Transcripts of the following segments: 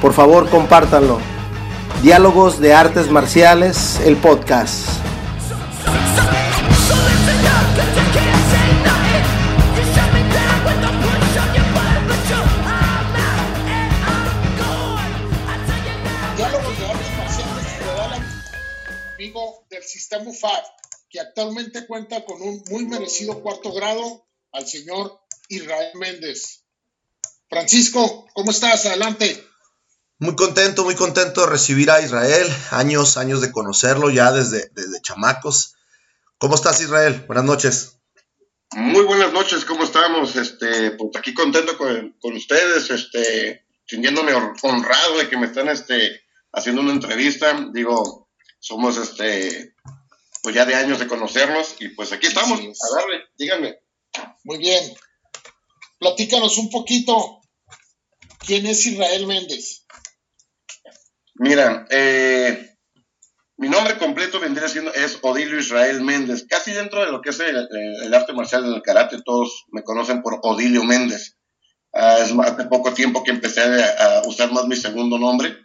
Por favor, compártanlo. Diálogos de Artes Marciales, el podcast. Diálogos de Artes Marciales amigo del sistema UFAD, que actualmente cuenta con un muy merecido cuarto grado al señor Israel Méndez. Francisco, ¿cómo estás? Adelante. Muy contento, muy contento de recibir a Israel. Años, años de conocerlo ya desde, desde chamacos. ¿Cómo estás, Israel? Buenas noches. Muy buenas noches, ¿cómo estamos? Este, pues aquí contento con, con ustedes, este, sintiéndome honrado de que me están este, haciendo una entrevista. Digo, somos este, pues ya de años de conocernos y pues aquí estamos. A darle, díganme. Muy bien. Platícanos un poquito. ¿Quién es Israel Méndez? Mira, eh, mi nombre completo vendría siendo es Odilio Israel Méndez. Casi dentro de lo que es el, el arte marcial del karate, todos me conocen por Odilio Méndez. Uh, es hace poco tiempo que empecé a, a, usar más mi segundo nombre,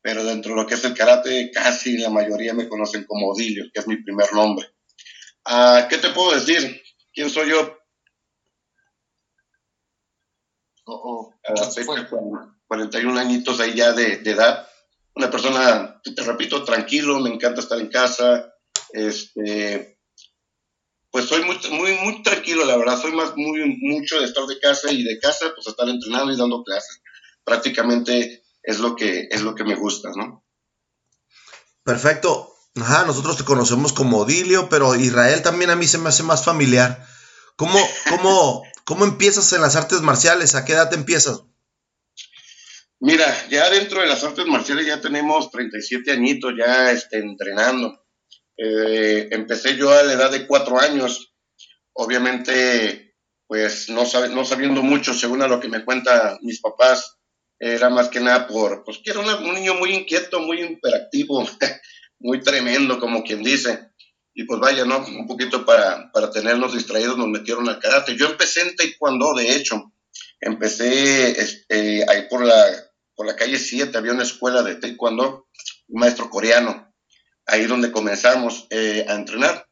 pero dentro de lo que es el karate, casi la mayoría me conocen como Odilio, que es mi primer nombre. Uh, ¿Qué te puedo decir? ¿Quién soy yo? Oh, oh. Uh, 41 añitos ahí ya de, de edad una persona, te repito, tranquilo, me encanta estar en casa, este, pues soy muy, muy, tranquilo, la verdad, soy más, muy, mucho de estar de casa y de casa, pues estar entrenando y dando clases. Prácticamente es lo que, es lo que me gusta, ¿no? Perfecto. Ajá, nosotros te conocemos como Odilio, pero Israel también a mí se me hace más familiar. ¿Cómo, cómo, cómo empiezas en las artes marciales? ¿A qué edad te empiezas? Mira, ya dentro de las artes marciales ya tenemos 37 añitos ya este, entrenando. Eh, empecé yo a la edad de cuatro años. Obviamente, pues no, sab no sabiendo mucho, según a lo que me cuentan mis papás, era más que nada por, pues que era un niño muy inquieto, muy imperactivo, muy tremendo, como quien dice. Y pues vaya, ¿no? Un poquito para, para tenernos distraídos nos metieron al karate. Yo empecé en taekwondo, de hecho. Empecé este, ahí por la por la calle 7 había una escuela de taekwondo, un maestro coreano, ahí donde comenzamos eh, a entrenar.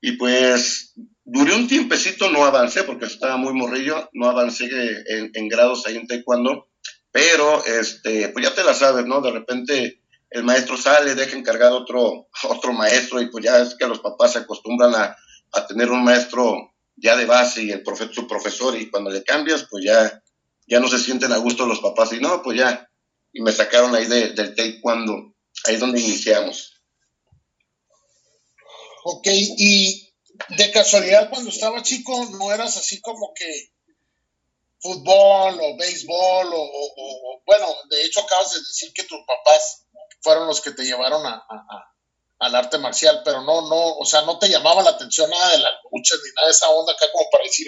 Y pues duré un tiempecito, no avancé porque estaba muy morrillo, no avancé en, en, grados ahí en taekwondo, pero este, pues ya te la sabes, ¿no? De repente el maestro sale, deja encargado otro, otro maestro y pues ya es que los papás se acostumbran a, a tener un maestro ya de base y el profe, su profesor y cuando le cambias pues ya ya no se sienten a gusto los papás y no, pues ya, y me sacaron ahí de, del taekwondo, ahí es donde iniciamos. Ok, y de casualidad cuando estaba chico no eras así como que fútbol o béisbol o, bueno, de hecho acabas de decir que tus papás fueron los que te llevaron a, a, a, al arte marcial, pero no, no, o sea, no te llamaba la atención nada de las luchas ni nada de esa onda acá como para decir,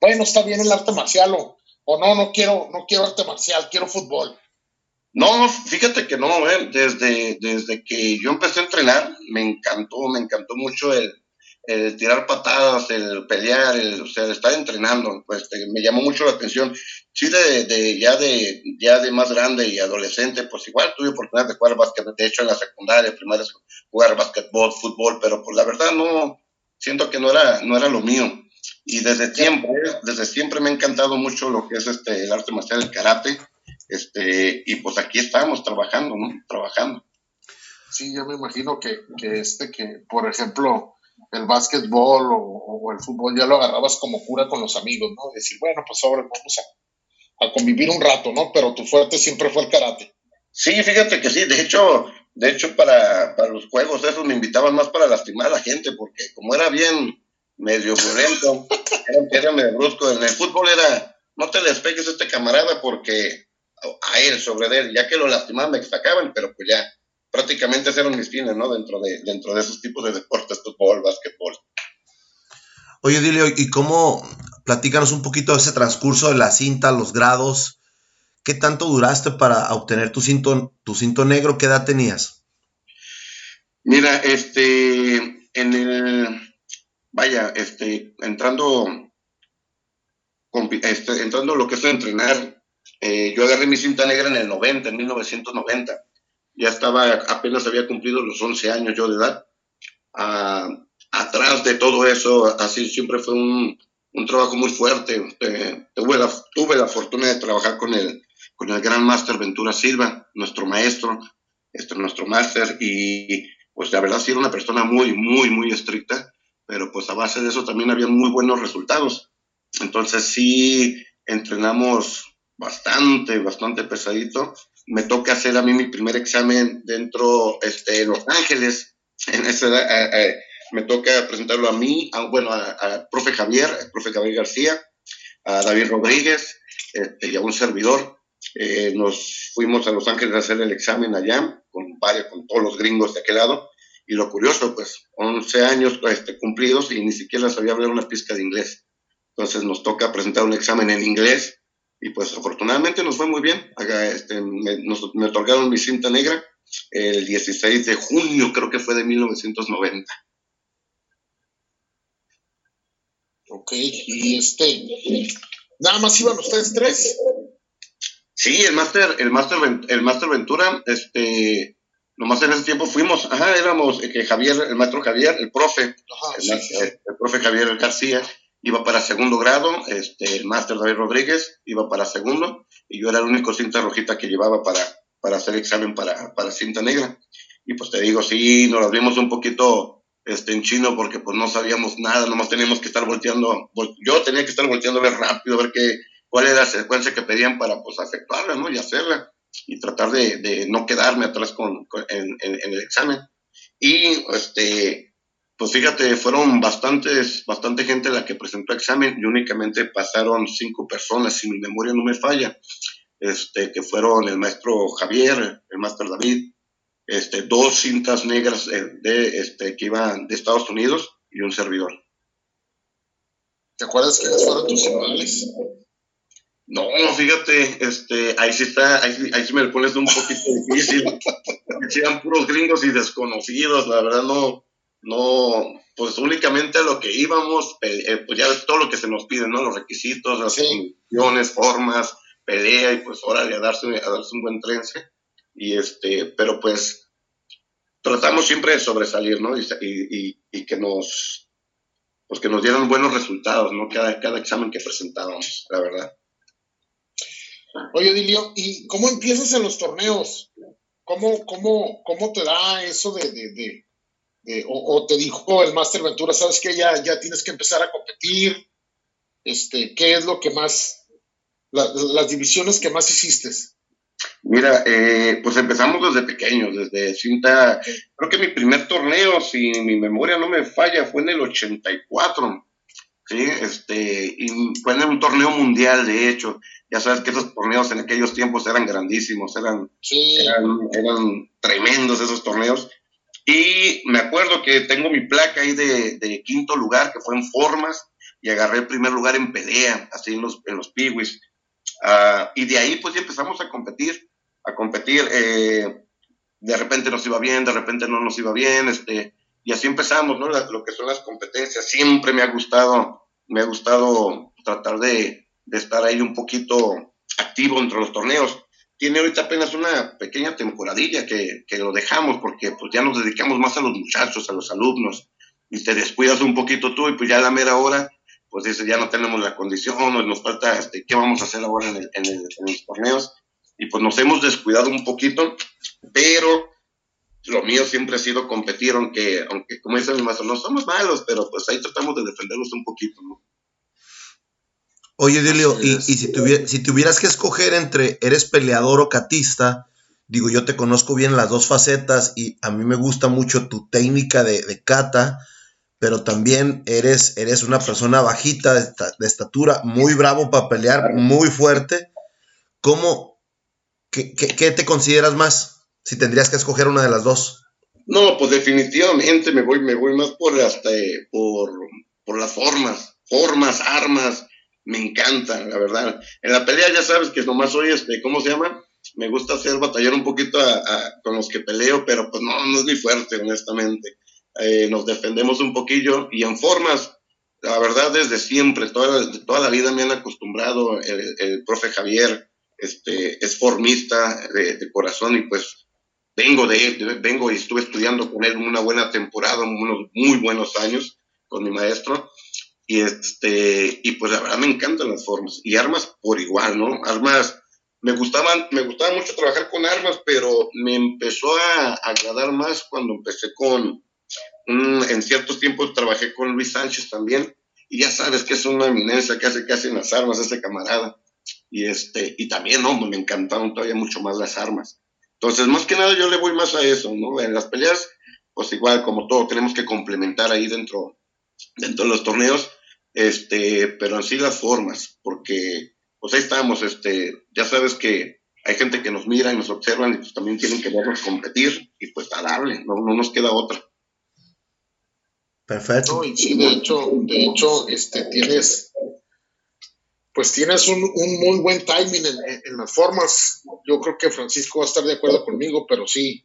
bueno, está bien el arte marcial o o no, no quiero, no quiero arte marcial, quiero fútbol. No, fíjate que no, eh. desde, desde que yo empecé a entrenar, me encantó, me encantó mucho el, tirar patadas, el pelear, el, o sea, estar entrenando, pues me llamó mucho la atención. Sí, de, de, ya de ya de más grande y adolescente, pues igual tuve oportunidad de jugar básquet, de hecho en la secundaria, primaria, jugar básquetbol, fútbol, pero pues la verdad no, siento que no era, no era lo mío y desde siempre, desde siempre me ha encantado mucho lo que es este el arte marcial, el karate, este, y pues aquí estamos trabajando, ¿no? Trabajando. Sí, yo me imagino que, que este, que por ejemplo, el básquetbol o, o, el fútbol ya lo agarrabas como cura con los amigos, ¿no? Decir, bueno, pues ahora vamos a, a convivir un rato, ¿no? Pero tu fuerte siempre fue el karate. Sí, fíjate que sí, de hecho, de hecho para, para los juegos esos me invitaban más para lastimar a la gente, porque como era bien, medio violento, era, era medio brusco. En el fútbol era, no te les pegues a este camarada porque a él, sobre él, ya que lo lastimaban me sacaban, pero pues ya prácticamente eran mis fines, ¿no? Dentro de, dentro de esos tipos de deportes, fútbol, básquetbol. Oye, Dilio, ¿y cómo, platícanos un poquito de ese transcurso de la cinta, los grados? ¿Qué tanto duraste para obtener tu cinto, tu cinto negro? ¿Qué edad tenías? Mira, este, en el, vaya, este, entrando, este, entrando lo que es entrenar, eh, yo agarré mi cinta negra en el 90, en 1990. Ya estaba, apenas había cumplido los 11 años yo de edad. Ah, atrás de todo eso, así siempre fue un, un trabajo muy fuerte. Eh, tuve, la, tuve la fortuna de trabajar con el, con el gran máster Ventura Silva, nuestro maestro, este, nuestro máster, y pues la verdad sí era una persona muy, muy, muy estricta, pero pues a base de eso también había muy buenos resultados. Entonces sí entrenamos bastante, bastante pesadito. Me toca hacer a mí mi primer examen dentro este, de Los Ángeles. En ese, eh, eh, me toca presentarlo a mí, a, bueno, a, profe Javier, al profe Javier García, a David Rodríguez este, y a un servidor. Eh, nos fuimos a Los Ángeles a hacer el examen allá, con varios, con todos los gringos de aquel lado. Y lo curioso, pues, 11 años este, cumplidos y ni siquiera sabía hablar una pizca de inglés. Entonces nos toca presentar un examen en inglés y pues afortunadamente nos fue muy bien. Este, me, me otorgaron mi cinta negra el 16 de junio, creo que fue de 1990. Ok, y este, nada más iban ustedes tres. Sí, el máster, el máster, el máster Ventura, este, nomás en ese tiempo fuimos, ajá, éramos eh, que Javier, el maestro Javier, el profe, el, profe Javier García, iba para segundo grado, este, el máster David Rodríguez iba para segundo, y yo era el único cinta rojita que llevaba para, para hacer examen para, para cinta negra. Y pues te digo, sí, nos abrimos un poquito este, en chino porque pues no sabíamos nada, nomás teníamos que estar volteando, yo tenía que estar volteando a ver rápido, a ver qué, cuál era la secuencia que pedían para pues efectuarla, ¿no? Y hacerla y tratar de, de no quedarme atrás con, en, en, el examen. Y este, pues fíjate, fueron bastantes, bastante gente la que presentó examen y únicamente pasaron cinco personas, si mi memoria no me falla, este, que fueron el maestro Javier, el maestro David, este, dos cintas negras eh, de, este, que iban de Estados Unidos y un servidor. ¿Te acuerdas quiénes fueron tus rivales? No, fíjate, este, ahí sí está, ahí, sí me lo pones un poquito difícil. Eran puros gringos y desconocidos, la verdad no, no, pues únicamente a lo que íbamos, eh, pues ya todo lo que se nos pide, ¿no? Los requisitos, las condiciones, formas, pelea y pues órale a darse, a darse un buen trense y este, pero pues tratamos siempre de sobresalir, ¿no? Y, y, que nos, pues que nos dieran buenos resultados, ¿no? Cada, cada examen que presentábamos, la verdad. Oye, Dilio, ¿y cómo empiezas en los torneos? ¿Cómo, cómo, cómo te da eso de, de, de, o, te dijo el Master Ventura, sabes que ya, ya tienes que empezar a competir? Este, ¿Qué es lo que más, las divisiones que más hiciste? Mira, eh, pues empezamos desde pequeños, desde cinta. Creo que mi primer torneo, si mi memoria no me falla, fue en el 84. Sí, este, y fue en un torneo mundial, de hecho. Ya sabes que esos torneos en aquellos tiempos eran grandísimos, eran, eran, tremendos esos torneos. Y me acuerdo que tengo mi placa ahí de, de, quinto lugar, que fue en formas, y agarré el primer lugar en pelea, así en los, en los piwis. Ah, y de ahí pues ya empezamos a competir, a competir. Eh, de repente nos iba bien, de repente no nos iba bien, este, y así empezamos, ¿no? lo que son las competencias. Siempre me ha gustado, me ha gustado tratar de, de estar ahí un poquito activo entre los torneos. Tiene ahorita apenas una pequeña temporadilla que, que, lo dejamos porque pues ya nos dedicamos más a los muchachos, a los alumnos, y te descuidas un poquito tú y pues ya a la mera hora pues dice, ya no tenemos la condición, nos falta, este, ¿qué vamos a hacer ahora en, el, en, el, en los torneos? Y pues nos hemos descuidado un poquito, pero lo mío siempre ha sido competir, aunque, aunque como dice mi maestro, no somos malos, pero pues ahí tratamos de defendernos un poquito, ¿no? Oye, Delio, y, y si, si tuvieras que escoger entre eres peleador o catista, digo, yo te conozco bien las dos facetas y a mí me gusta mucho tu técnica de, de cata, pero también eres, eres una persona bajita de, estatura, muy bravo para pelear, muy fuerte. ¿Cómo, ¿qué, qué, te consideras más? Si tendrías que escoger una de las dos. No, pues definitivamente me voy, me voy más por hasta por, por las formas, formas, armas, me encantan, la verdad. En la pelea ya sabes que nomás soy este, ¿cómo se llama? Me gusta hacer batallar un poquito con los que peleo, pero pues no, no es muy fuerte, honestamente. Eh, nos defendemos un poquillo y en formas, la verdad desde siempre, toda, toda la vida me han acostumbrado, el, profe Javier este, es formista de, corazón y pues vengo de él, vengo y estuve estudiando con él una buena temporada, unos muy buenos años con mi maestro y este y pues la verdad me encantan las formas y armas por igual, ¿no? Armas me gustaban, me gustaba mucho trabajar con armas, pero me empezó a agradar más cuando empecé con, en ciertos tiempos trabajé con Luis Sánchez también, y ya sabes que es una eminencia que hace en las armas ese camarada. Y este, y también, no, me encantaron todavía mucho más las armas. Entonces, más que nada yo le voy más a eso, ¿no? En las peleas, pues igual, como todo, tenemos que complementar ahí dentro, dentro de los torneos, este, pero en sí las formas, porque, pues ahí estamos, este, ya sabes que hay gente que nos mira y nos observan y pues también tienen que vernos competir y pues a darle, no, no nos queda otra. Perfecto. y sí, de hecho, de hecho, este, tienes, pues tienes un, muy buen timing en, las formas. Yo creo que Francisco va a estar de acuerdo conmigo, pero sí,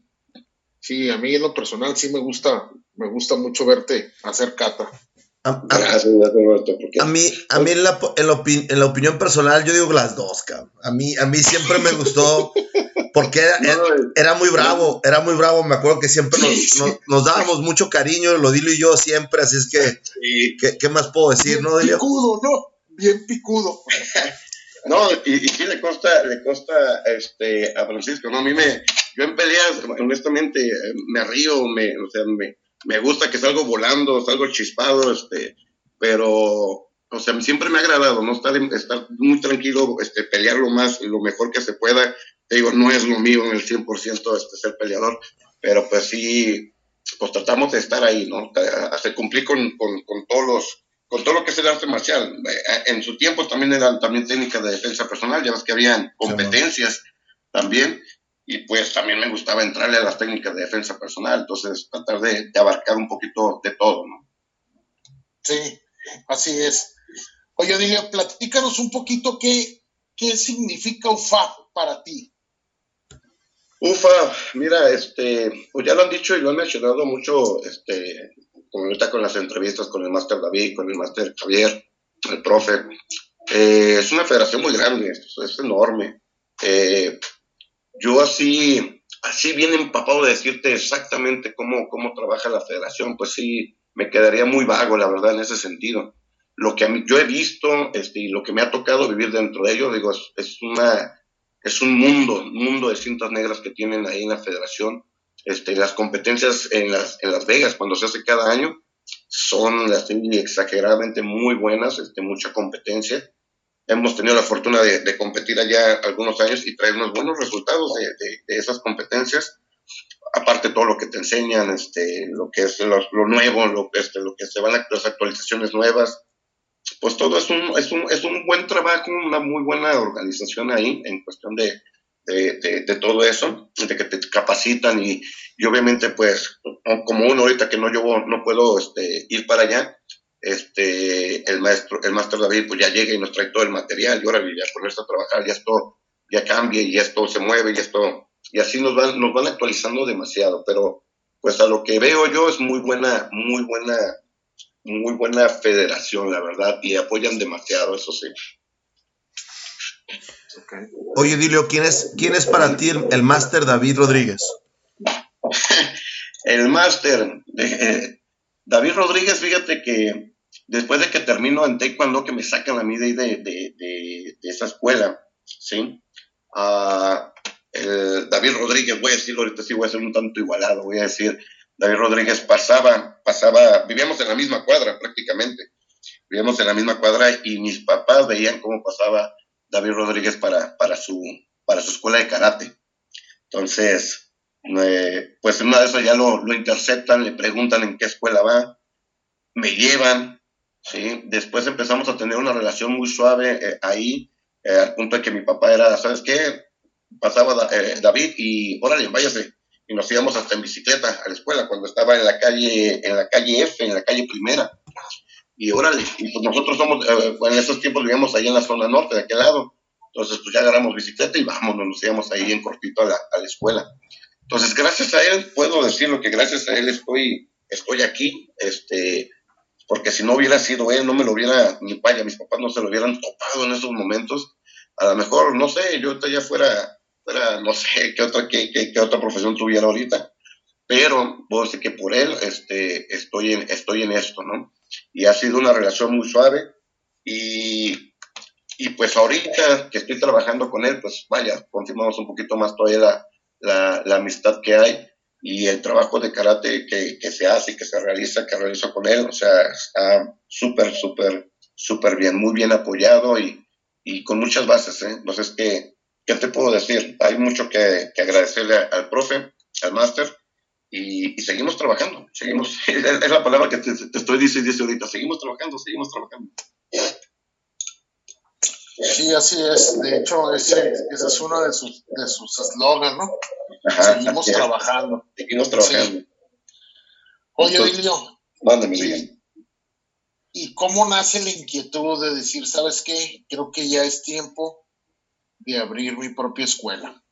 sí, a mí en lo personal sí me gusta, me gusta mucho verte hacer cata. A, mí, a mí en la, en, la opinión personal, yo digo las dos, cabrón. A mí, a mí siempre me gustó porque era, muy bravo, era muy bravo. Me acuerdo que siempre nos, dábamos mucho cariño, lo dilo y yo siempre, así es que, ¿qué, más puedo decir, no, Picudo, ¿no? Bien picudo. no, y, y, sí le consta, le consta este, a Francisco, ¿no? A mí me, yo en peleas, honestamente, me río, me, o sea, me, me gusta que salgo volando, salgo chispado, este, pero, o sea, siempre me ha agradado, ¿no? Estar, estar muy tranquilo, este, pelear lo más, lo mejor que se pueda. Te digo, no es lo mío en el 100% este, ser peleador, pero pues sí, pues tratamos de estar ahí, ¿no? Hacer cumplir con, con, con todos los, con todo lo que es el arte marcial. Eh, en su tiempo también eran también técnicas de defensa personal, ya ves que habían competencias también, y pues también me gustaba entrarle a las técnicas de defensa personal, entonces tratar de, abarcar un poquito de todo, ¿no? Sí, así es. Oye, dile, platícanos un poquito qué, qué significa UFA para ti. UFA, mira, este, pues ya lo han dicho y lo han mencionado mucho, este, como ahorita con las entrevistas con el máster David, con el máster Javier, el profe. Eh, es una federación muy grande, es, es enorme. Eh, yo así, así bien empapado de decirte exactamente cómo, cómo trabaja la federación, pues sí, me quedaría muy vago, la verdad, en ese sentido. Lo que a mí, yo he visto este, y lo que me ha tocado vivir dentro de ello, digo, es, una, es un mundo, un mundo de cintas negras que tienen ahí en la federación. Este, las competencias en Las, en las Vegas, cuando se hace cada año, son exageradamente muy buenas, este, mucha competencia hemos tenido la fortuna de, competir allá algunos años y traer unos buenos resultados de, esas competencias. Aparte todo lo que te enseñan, este, lo que es lo, nuevo, lo, este, lo que se van a las actualizaciones nuevas, pues todo es un, es un, es un buen trabajo, una muy buena organización ahí en cuestión de, de, todo eso, de que te capacitan y, y, obviamente pues como uno ahorita que no yo no puedo este, ir para allá, este, el maestro, el maestro David, pues ya llega y nos trae todo el material, y ahora ya ponerse a trabajar, ya esto ya cambia, y esto se mueve, y esto, y así nos van, nos van actualizando demasiado, pero pues a lo que veo yo es muy buena, muy buena, muy buena federación, la verdad, y apoyan demasiado, eso sí. Oye, Dilio, ¿quién es, quién es para ti el, máster David Rodríguez? el máster, eh, David Rodríguez, fíjate que después de que termino en Taekwondo, que me sacan a mí de, de, esa escuela, ¿sí? David Rodríguez, voy a decirlo ahorita sí, voy a ser un tanto igualado, voy a decir, David Rodríguez pasaba, pasaba, vivíamos en la misma cuadra prácticamente, vivíamos en la misma cuadra y mis papás veían cómo pasaba David Rodríguez para, para, su, para su escuela de karate. Entonces, pues una de esas ya lo, lo interceptan, le preguntan en qué escuela va, me llevan, ¿sí? Después empezamos a tener una relación muy suave eh, ahí, eh, al punto de que mi papá era, ¿sabes qué? pasaba eh, David y órale, váyase. Y nos íbamos hasta en bicicleta a la escuela cuando estaba en la calle, en la calle F, en la calle Primera. Y órale, y pues nosotros somos, eh, en esos tiempos vivíamos ahí en la zona norte, de aquel lado. Entonces, pues ya agarramos bicicleta y vámonos, nos íbamos ahí en cortito a la, a la escuela. Entonces, gracias a él, puedo decirlo que gracias a él estoy, estoy aquí, este, porque si no hubiera sido él, no me lo hubiera, ni vaya, mis papás no se lo hubieran topado en esos momentos. A lo mejor, no sé, yo ya fuera, fuera no sé, qué otra, qué, qué, otra profesión tuviera ahorita, pero puedo decir que por él este, estoy, en, estoy en esto, ¿no? Y ha sido una relación muy suave y, y pues ahorita que estoy trabajando con él, pues vaya, confirmamos un poquito más todavía la, la, la amistad que hay y el trabajo de karate que, que, se hace que se realiza, que realizo con él, o sea, está súper, súper, súper bien, muy bien apoyado y, y con muchas bases, ¿eh? Entonces, ¿qué, ¿qué te puedo decir? Hay mucho que, agradecerle al profe, al máster, y, seguimos trabajando, seguimos, es la palabra que te, estoy diciendo ahorita, seguimos trabajando, seguimos trabajando. Sí, así es. De hecho, ese, ese es uno de sus de sus eslogans, ¿no? Seguimos trabajando. Seguimos trabajando. Oye, Dilio. Mándame, ¿Y cómo nace la inquietud de decir, sabes qué? Creo que ya es tiempo de abrir mi propia escuela.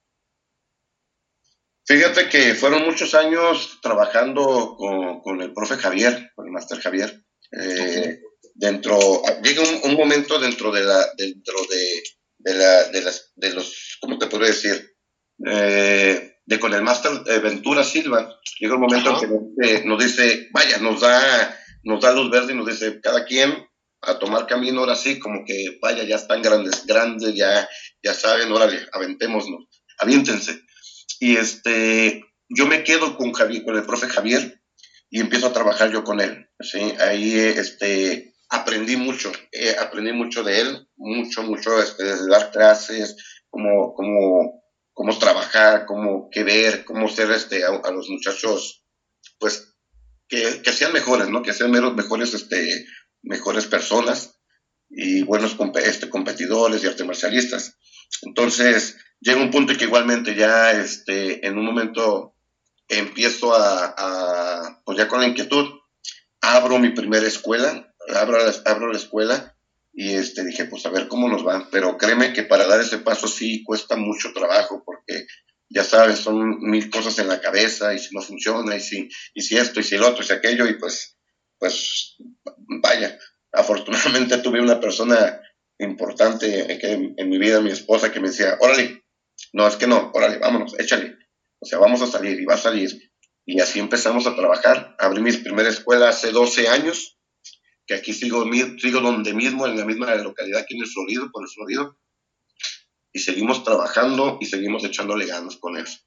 Fíjate que fueron muchos años trabajando con, con el profe Javier, con el máster Javier. Eh, dentro, llega un, momento dentro de la, dentro de, de, la, de, las, de los, ¿cómo te podría decir? Eh, de con el máster eh, Ventura Silva, llega un momento en que nos dice, vaya, nos da, nos da luz verde y nos dice, cada quien a tomar camino ahora sí, como que, vaya, ya están grandes, grandes, ya, ya saben, órale, aventémonos, aviéntense. Y este, yo me quedo con Javier, con el profe Javier, y empiezo a trabajar yo con él, ¿sí? Ahí, este, aprendí mucho, eh, aprendí mucho de él, mucho, mucho, este, de dar clases, cómo, cómo, cómo trabajar, cómo qué ver, cómo ser este, a, los muchachos, pues, que, que, sean mejores, ¿no? Que sean mejores, este, mejores personas y buenos este, competidores y artes marcialistas. Entonces, llega un punto que igualmente ya, este, en un momento empiezo a, a pues ya con la inquietud, abro mi primera escuela, abro la, abro la escuela y este, dije, pues a ver cómo nos va. Pero créeme que para dar ese paso sí cuesta mucho trabajo porque ya sabes, son mil cosas en la cabeza y si no funciona y si, y si esto y si el otro y si aquello y pues, pues vaya, afortunadamente tuve una persona importante en, en mi vida, mi esposa, que me decía, órale, no, es que no, órale, vámonos, échale. O sea, vamos a salir y va a salir. Y así empezamos a trabajar. Abrí mi primera escuela hace 12 años que aquí sigo, sigo donde mismo, en la misma localidad, aquí en el Florido, por el Florido, y seguimos trabajando y seguimos echándole ganas con eso.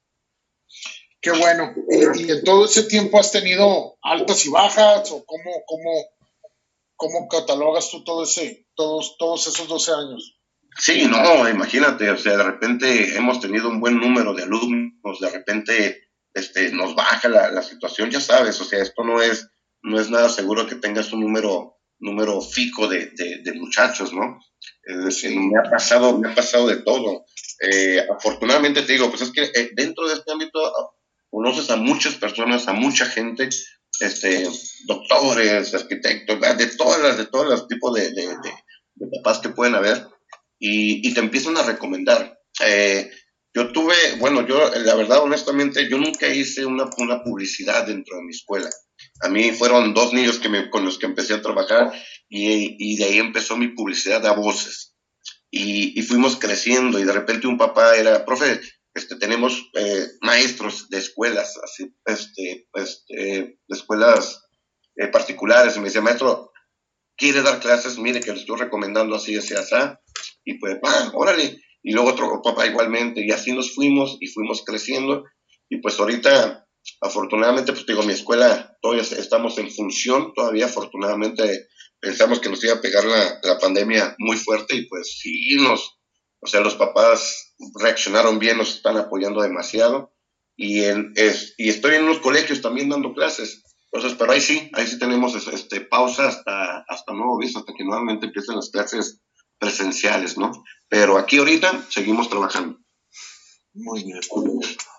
Qué bueno. ¿Y, en todo ese tiempo has tenido altas y bajas? ¿O cómo, cómo, cómo catalogas tú todo ese, todos, todos esos 12 años? Sí, no, imagínate, o sea, de repente hemos tenido un buen número de alumnos, de repente este, nos baja la, la situación, ya sabes, o sea, esto no es no es nada seguro que tengas un número, número fijo de, de, muchachos, ¿no? Es decir, me ha pasado, me ha pasado de todo. Eh, afortunadamente te digo, pues es que eh, dentro de este ámbito conoces a muchas personas, a mucha gente, este, doctores, arquitectos, de todas las, de todos los tipos de, de, de, papás que pueden haber, y, y te empiezan a recomendar. Eh, yo tuve, bueno, yo la verdad, honestamente, yo nunca hice una, una publicidad dentro de mi escuela. A mí fueron dos niños que me, con los que empecé a trabajar y, y de ahí empezó mi publicidad a voces. Y, y, fuimos creciendo y de repente un papá era, profe, este, tenemos eh, maestros de escuelas, así, este, este, de escuelas eh, particulares. Y me decía, maestro, ¿quiere dar clases? Mire que le estoy recomendando así, así, así. Y pues, ah, órale. Y luego otro papá igualmente. Y así nos fuimos y fuimos creciendo. Y pues ahorita Afortunadamente, pues digo, mi escuela todavía estamos en función, todavía afortunadamente pensamos que nos iba a pegar la, la pandemia muy fuerte y pues sí nos, o sea, los papás reaccionaron bien, nos están apoyando demasiado y, en, es, y estoy en unos colegios también dando clases. Entonces, pero ahí sí, ahí sí tenemos este, pausa hasta, hasta nuevo aviso, hasta que nuevamente empiecen las clases presenciales, ¿no? Pero aquí ahorita seguimos trabajando. Muy bien.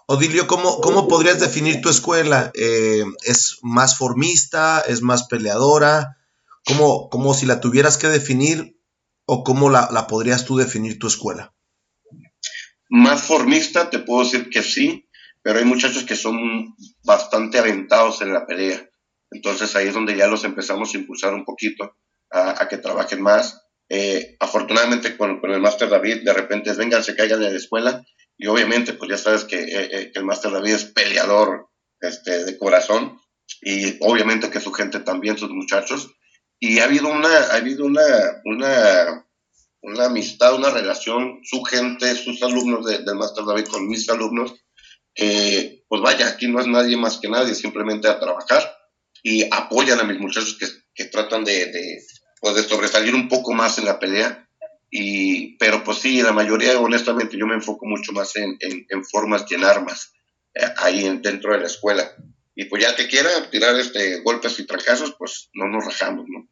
Odilio, ¿cómo, ¿cómo podrías definir tu escuela? Eh, ¿Es más formista? ¿Es más peleadora? ¿Cómo, cómo si la tuvieras que definir o cómo la, la, podrías tú definir tu escuela? Más formista, te puedo decir que sí, pero hay muchachos que son bastante aventados en la pelea. Entonces ahí es donde ya los empezamos a impulsar un poquito a, a que trabajen más. Eh, afortunadamente con, con el Master David, de repente es, vengan, se caigan de la escuela y obviamente, pues ya sabes que, eh, eh, que el Master David es peleador este, de corazón y obviamente que su gente también, sus muchachos. Y ha habido una, ha habido una, una, una amistad, una relación, su gente, sus alumnos de, del Master David con mis alumnos, pues vaya, aquí no es nadie más que nadie, simplemente a trabajar y apoyan a mis muchachos que, que tratan de, de, pues, de sobresalir un poco más en la pelea y, pero pues sí, la mayoría, honestamente, yo me enfoco mucho más en, en, formas que en armas, eh, ahí en, dentro de la escuela. Y pues ya que quiera tirar este golpes y trancazos, pues no nos rajamos, ¿no?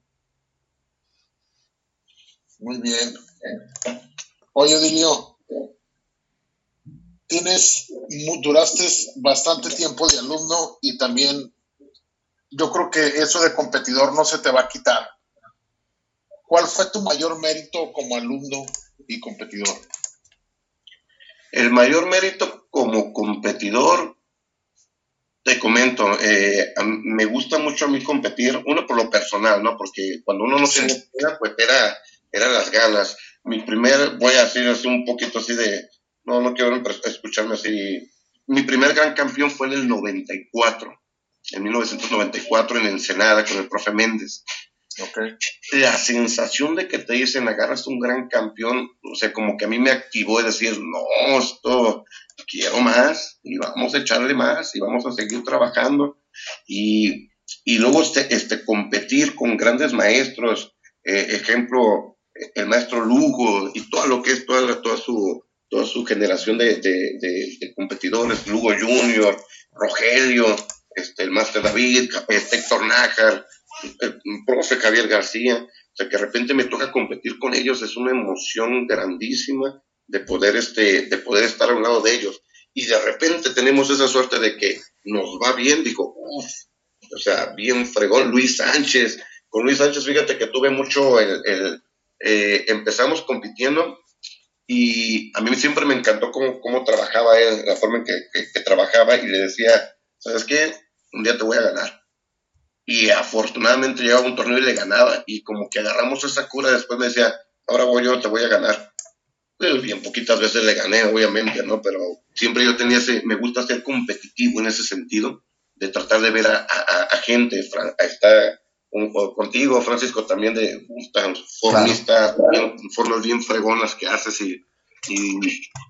Muy bien. Oye, Dilio, tienes, duraste bastante tiempo de alumno y también yo creo que eso de competidor no se te va a quitar. ¿Cuál fue tu mayor mérito como alumno y competidor? El mayor mérito como competidor, te comento, eh, me gusta mucho a mí competir, uno por lo personal, ¿no? Porque cuando uno no sí. tenía pues era, era las ganas. Mi primer, voy a decir así un poquito así de, no, no quiero escucharme así. Mi primer gran campeón fue en el 94, en 1994 en Ensenada con el profe Méndez. Okay. La sensación de que te dicen agarras un gran campeón, o sea, como que a mí me activó y decir, no, esto quiero más y vamos a echarle más y vamos a seguir trabajando. Y, y luego este, este, competir con grandes maestros, eh, ejemplo, el maestro Lugo y todo lo que es toda, toda, su, toda su generación de, de, competidores, Lugo Junior, Rogelio, este, el Master David, este, Héctor Nájar, el profe Javier García, o sea, que de repente me toca competir con ellos, es una emoción grandísima de poder, este, de poder estar a un lado de ellos. Y de repente tenemos esa suerte de que nos va bien, digo, uff, o sea, bien fregón, Luis Sánchez. Con Luis Sánchez, fíjate que tuve mucho el, el eh, empezamos compitiendo y a mí siempre me encantó cómo, cómo trabajaba él, la forma en que, que, que trabajaba y le decía, ¿sabes qué? Un día te voy a ganar y afortunadamente llegaba a un torneo y le ganaba y como que agarramos esa cura después me decía ahora voy yo te voy a ganar pues bien poquitas veces le gané obviamente no pero siempre yo tenía ese me gusta ser competitivo en ese sentido de tratar de ver a, a, a gente a está un, contigo Francisco también de formista claro. bien, formas bien fregonas que haces y, y,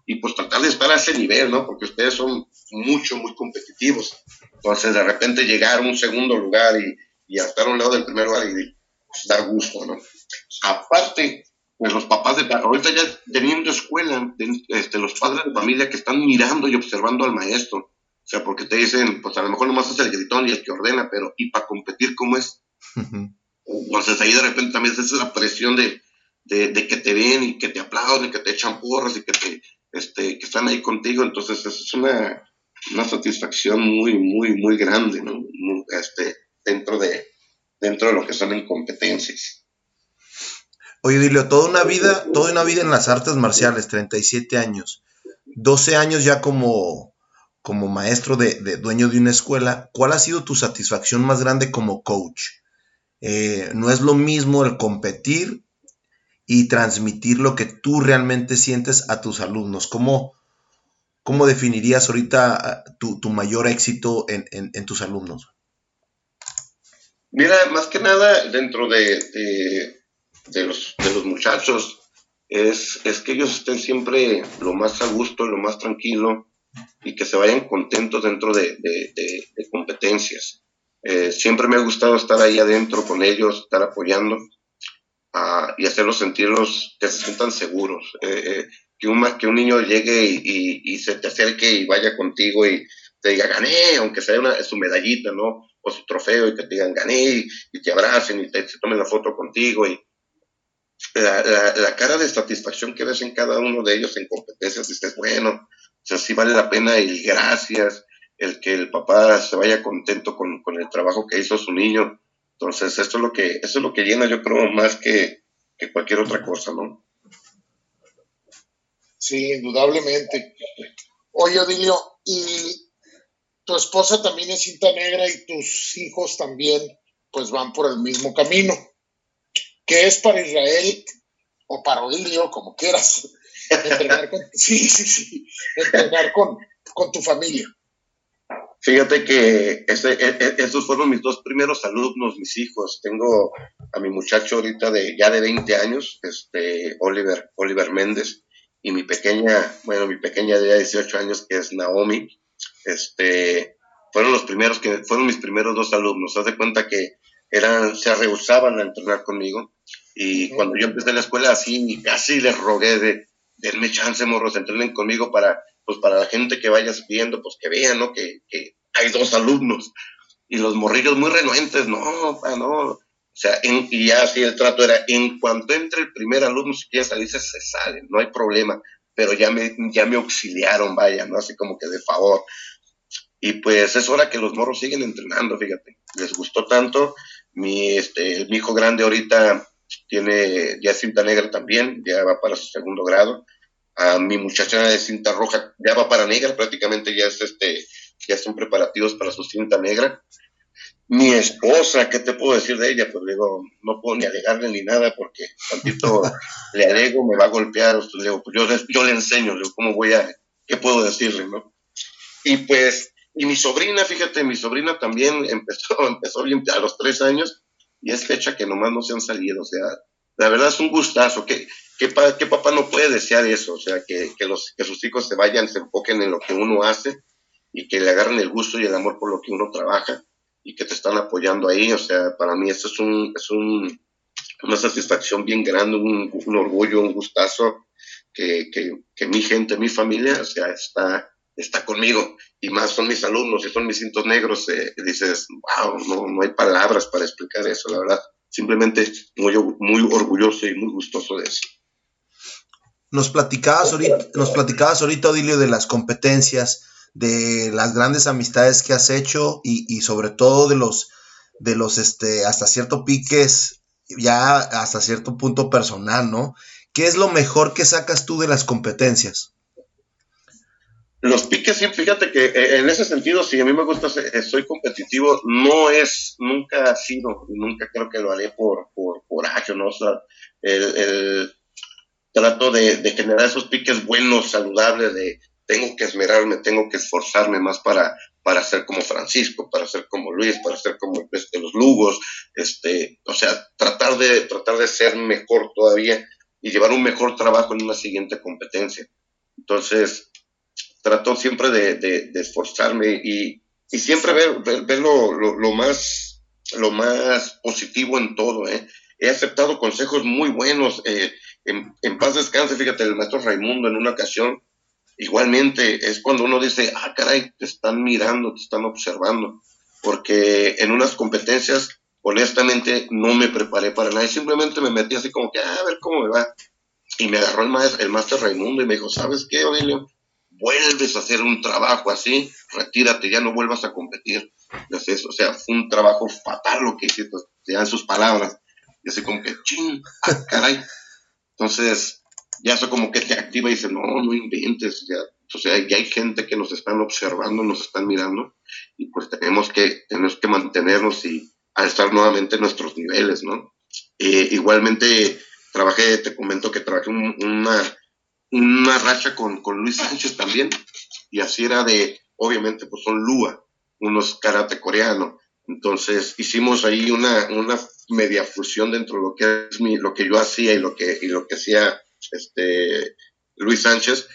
y pues tratar de estar a ese nivel no porque ustedes son mucho muy competitivos entonces, de repente llegar a un segundo lugar y, y estar a un lado del primer lugar y pues, dar gusto, ¿no? Aparte, pues los papás de ahorita ya teniendo escuela, este, los padres de familia que están mirando y observando al maestro. O sea, porque te dicen, pues a lo mejor nomás es el gritón y el que ordena, pero ¿y para competir cómo es? Entonces ahí de repente también es esa presión de, de, de, que te ven y que te aplauden y que te echan porras y que te este, que están ahí contigo. Entonces es una, una satisfacción muy, muy, muy grande, ¿no? Este, dentro, de, dentro de lo que son en competencias. Oye, Dilio, toda una vida, toda una vida en las artes marciales, 37 años, 12 años ya como, como maestro de, de dueño de una escuela, ¿cuál ha sido tu satisfacción más grande como coach? Eh, no es lo mismo el competir y transmitir lo que tú realmente sientes a tus alumnos. ¿Cómo, ¿Cómo definirías ahorita tu, tu mayor éxito en, tus alumnos? Mira, más que nada dentro de, los, muchachos es, que ellos estén siempre lo más a gusto, lo más tranquilo y que se vayan contentos dentro de, de competencias. Eh, siempre me ha gustado estar ahí adentro con ellos, estar apoyando uh, y hacerlos sentirlos que se sientan seguros. Eh, eh, que un, que un niño llegue y, y, se te acerque y vaya contigo y te diga gané, aunque sea una, su medallita, ¿no? O su trofeo y que te digan gané y, te abracen y te, se tomen la foto contigo y la, la, la, cara de satisfacción que ves en cada uno de ellos en competencias, dices, bueno, O sea, sí vale la pena el gracias, el que el papá se vaya contento con, con el trabajo que hizo su niño. Entonces, esto es lo que, eso es lo que llena, yo creo, más que, que cualquier otra cosa, ¿no? Sí, indudablemente. Oye, Odilio, y tu esposa también es cinta negra y tus hijos también, pues van por el mismo camino. ¿Qué es para Israel o para Odilio, como quieras? Entrenar con, sí, sí, sí, entrenar con, con tu familia. Fíjate que ese, e, e, esos fueron mis dos primeros alumnos, mis hijos. Tengo a mi muchacho ahorita de ya de 20 años, este Oliver, Oliver Méndez, y mi pequeña, bueno, mi pequeña de 18 años que es Naomi. Este, fueron los primeros que fueron mis primeros dos alumnos. Haz de cuenta que eran se rehusaban a entrenar conmigo y cuando yo empecé la escuela así casi les rogué de denme chance, morros, entrenen conmigo para pues para la gente que vaya viendo, pues que vean, ¿no? Que, hay dos alumnos. Y los morrillos muy renuentes, no, no. O sea, y ya así el trato era, en cuanto entre el primer alumno, si quiere salirse, se sale, no hay problema. Pero ya me, ya me auxiliaron, vaya, ¿no? Así como que de favor. Y pues es hora que los morros siguen entrenando, fíjate. Les gustó tanto. Mi, este, mi hijo grande ahorita tiene ya cinta negra también, ya va para su segundo grado a mi muchacha de cinta roja, ya va para negra, prácticamente ya es este, ya son preparativos para su cinta negra. Mi esposa, ¿qué te puedo decir de ella? Pues digo, no puedo ni alegarle ni nada porque tantito le alego, me va a golpear, pues, yo, yo le enseño, le ¿cómo voy a, qué puedo decirle, no? Y pues, y mi sobrina, fíjate, mi sobrina también empezó, empezó a los tres años y es fecha que nomás no se han salido, o sea, la verdad es un gustazo, que ¿Qué, papá no puede desear eso? O sea, que, los, que sus hijos se vayan, se enfoquen en lo que uno hace y que le agarren el gusto y el amor por lo que uno trabaja y que te están apoyando ahí. O sea, para mí eso es, un, es un, una satisfacción bien grande, un, orgullo, un gustazo que, que, que, mi gente, mi familia, o sea, está, está conmigo. Y más son mis alumnos y son mis cintos negros. Eh, dices, wow, no, no hay palabras para explicar eso, la verdad. Simplemente muy, muy orgulloso y muy gustoso de eso. Nos platicabas ahorita, nos platicabas ahorita, Odilio, de las competencias, de las grandes amistades que has hecho y, sobre todo de los, de los, este, hasta cierto piques, ya hasta cierto punto personal, ¿no? ¿Qué es lo mejor que sacas tú de las competencias? Los piques, sí, fíjate que eh, en ese sentido, si a mí me gusta, eh, soy competitivo, no es, nunca ha sido, nunca creo que lo haré por, por, por ¿no? O sea, el trato de, generar esos piques buenos, saludables, de tengo que esmerarme, tengo que esforzarme más para, para ser como Francisco, para ser como Luis, para ser como este, los Lugos, este, o sea, tratar de, tratar de ser mejor todavía y llevar un mejor trabajo en una siguiente competencia. Entonces, trato siempre de, esforzarme y, siempre ver, ver, lo, lo, más, lo más positivo en todo. ¿eh? He aceptado consejos muy buenos. Eh, en, paz descanse, fíjate, el maestro Raimundo en una ocasión, igualmente es cuando uno dice, ah, caray, te están mirando, te están observando, porque en unas competencias, honestamente, no me preparé para nada, simplemente me metí así como que, ah, a ver cómo me va. Y me agarró el maestro, el maestro Raimundo y me dijo, ¿sabes qué, Odilio? Vuelves a hacer un trabajo así, retírate, ya no vuelvas a competir. O sea, fue un trabajo fatal lo que hiciste, ya en sus palabras. Y así como que, ching, ah, caray. Entonces, ya eso como que te activa y dice, no, no inventes, ya, o sea, ya hay gente que nos están observando, nos están mirando, y pues tenemos que, tenemos que mantenernos y alzar nuevamente nuestros niveles, ¿no? Eh, igualmente, trabajé, te comento que trabajé una, una racha con, con Luis Sánchez también, y así era de, obviamente, pues son Lua, unos karate coreano. Entonces hicimos ahí una, una media fusión dentro de lo que es mi, lo que yo hacía y lo que, y lo que hacía este Luis Sánchez.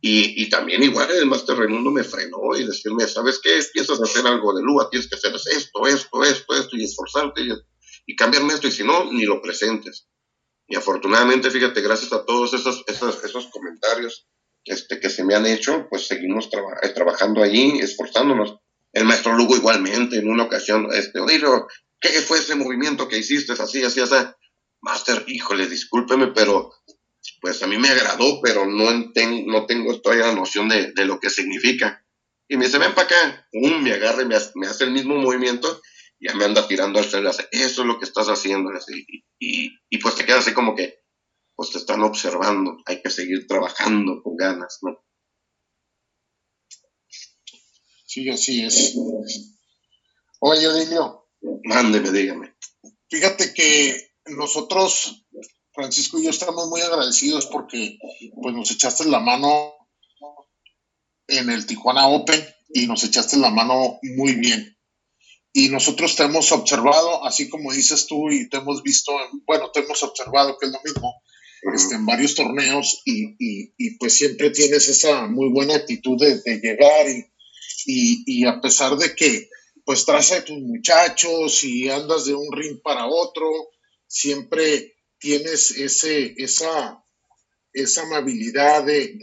Y, y también igual el Master Raimundo me frenó y decirme, ¿sabes qué? Piensas hacer algo de Lua, tienes que hacer esto, esto, esto, esto, y esforzarte y, y cambiarme esto, y si no, ni lo presentes. Y afortunadamente, fíjate, gracias a todos esos, esos, esos comentarios este, que se me han hecho, pues seguimos eh, trabajando allí, esforzándonos. El maestro Lugo igualmente, en una ocasión, este, dijo, ¿qué fue ese movimiento que hiciste así, así, así? Master, híjole, discúlpeme, pero pues a mí me agradó, pero no, no tengo todavía la noción de, lo que significa. Y me dice, ven para acá, me agarra y me hace, el mismo movimiento, y ya me anda tirando al suelo, eso es lo que estás haciendo, y, y, pues te quedas así como que, pues te están observando, hay que seguir trabajando con ganas, ¿no? Sí, así es. Oye, Odilio. Mándeme, dígame. Fíjate que nosotros, Francisco y yo, estamos muy agradecidos porque pues nos echaste la mano en el Tijuana Open y nos echaste la mano muy bien. Y nosotros te hemos observado, así como dices tú, y te hemos visto, bueno, te hemos observado que es lo mismo, este, en varios torneos y, pues siempre tienes esa muy buena actitud de, llegar y, y, a pesar de que pues traes a tus muchachos y andas de un ring para otro, siempre tienes esa, esa amabilidad de,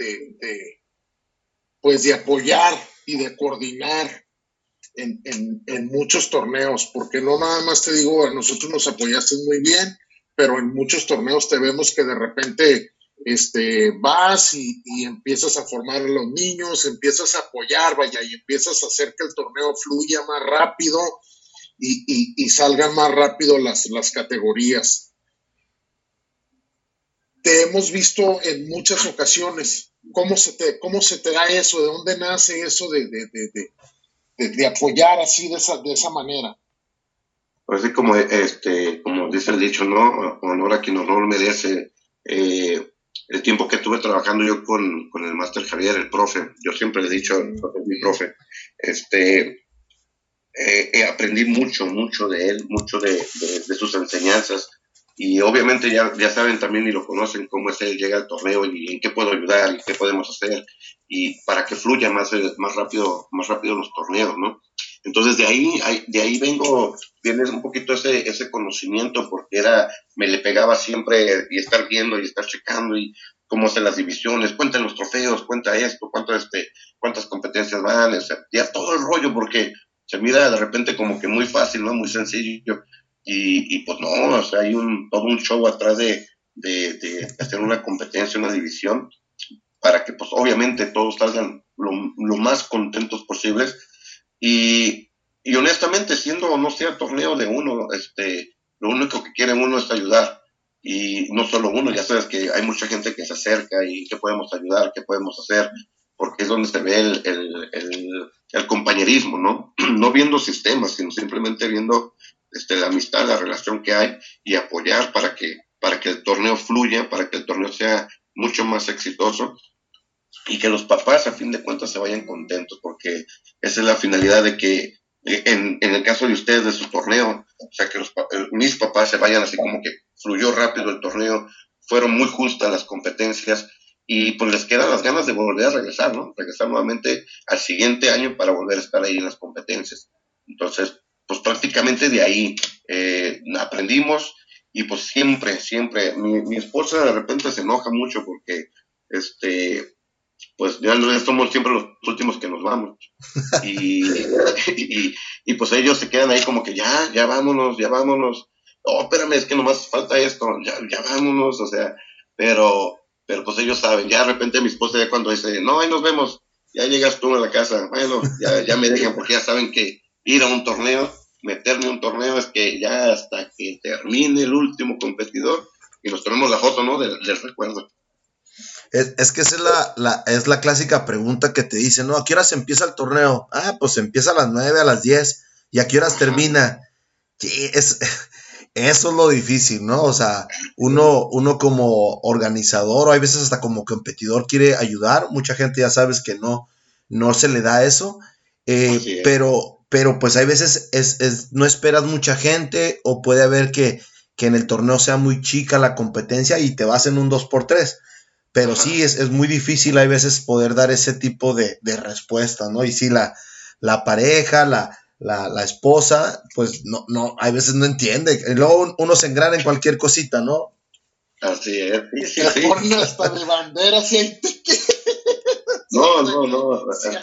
pues de apoyar y de coordinar en, en, muchos torneos, porque no nada más te digo, a nosotros nos apoyaste muy bien, pero en muchos torneos te vemos que de repente este, vas y, empiezas a formar a los niños, empiezas a apoyar, vaya, y empiezas a hacer que el torneo fluya más rápido y, salgan más rápido las, las categorías. Te hemos visto en muchas ocasiones. ¿Cómo se te, cómo se te da eso? ¿De dónde nace eso de, de, apoyar así de esa, de esa manera? Pues así como, este, como dice el dicho, ¿no? Honor a quien honor merece. Eh, el tiempo que estuve trabajando yo con, con el máster Javier, el profe, yo siempre le he dicho, mi profe, este, eh, aprendí mucho, mucho de él, mucho de, de, sus enseñanzas. Y obviamente ya, ya saben también y lo conocen cómo es él, llega al torneo y en qué puedo ayudar y qué podemos hacer y para que fluya más, más, rápido, más rápido los torneos, ¿no? Entonces de ahí, de ahí vengo, viene un poquito ese, ese conocimiento porque era, me le pegaba siempre y estar viendo y estar checando y cómo hacen las divisiones, cuenta los trofeos, cuenta esto, cuánto este, cuántas competencias van, o sea, ya todo el rollo porque se mira de repente como que muy fácil, ¿no? Muy sencillo. Y, pues no, o sea, hay un, todo un show atrás de, de, hacer una competencia, una división, para que pues obviamente todos salgan lo, más contentos posibles y, y honestamente, siendo no sea torneo de uno, este, lo único que quiere uno es ayudar. Y no solo uno, ya sabes que hay mucha gente que se acerca y que podemos ayudar, qué podemos hacer, porque es donde se ve el, el, el compañerismo, ¿no? no viendo sistemas, sino simplemente viendo este, la amistad, la relación que hay y apoyar para que, para que el torneo fluya, para que el torneo sea mucho más exitoso y que los papás a fin de cuentas se vayan contentos, porque esa es la finalidad de que en, en el caso de ustedes, de su torneo, o sea, que eh, mis papás se vayan así como que fluyó rápido el torneo, fueron muy justas las competencias y pues les quedan las ganas de volver a regresar, ¿no? Regresar nuevamente al siguiente año para volver a estar ahí en las competencias. Entonces, pues prácticamente de ahí eh, aprendimos y pues siempre, siempre, mi, mi esposa de repente se enoja mucho porque este pues ya somos siempre los últimos que nos vamos. Y, y, pues ellos se quedan ahí como que ya, ya vámonos, ya vámonos. Oh, espérame, es que nomás falta esto, ya, ya vámonos, o sea, pero, pero pues ellos saben, ya de repente mi esposa ya cuando dice, no, ahí nos vemos, ya llegas tú a la casa, bueno, ya, ya me dejan porque ya saben que ir a un torneo, meterme a un torneo es que ya hasta que termine el último competidor y nos tenemos la foto, ¿no? Del, del recuerdo. Es, que esa es la, la, es la clásica pregunta que te dicen, ¿no? ¿A qué horas empieza el torneo? Ah, pues empieza a las 9, a las 10. ¿Y a qué horas termina? Sí, es, eso es lo difícil, ¿no? O sea, uno, uno como organizador o hay veces hasta como competidor quiere ayudar. Mucha gente ya sabes que no, no se le da eso. Eh, pero, pero pues hay veces es, es, no esperas mucha gente o puede haber que, que en el torneo sea muy chica la competencia y te vas en un 2x3. Pero sí, es, es, muy difícil hay veces poder dar ese tipo de, de respuesta, ¿no? Y sí, la, la pareja, la, la, la, esposa, pues no, no, hay veces no entiende. Y luego uno se engrana en cualquier cosita, ¿no? Así es. Sí, sí, sí. ponen hasta de bandera, siente que... No, no, no. Sido,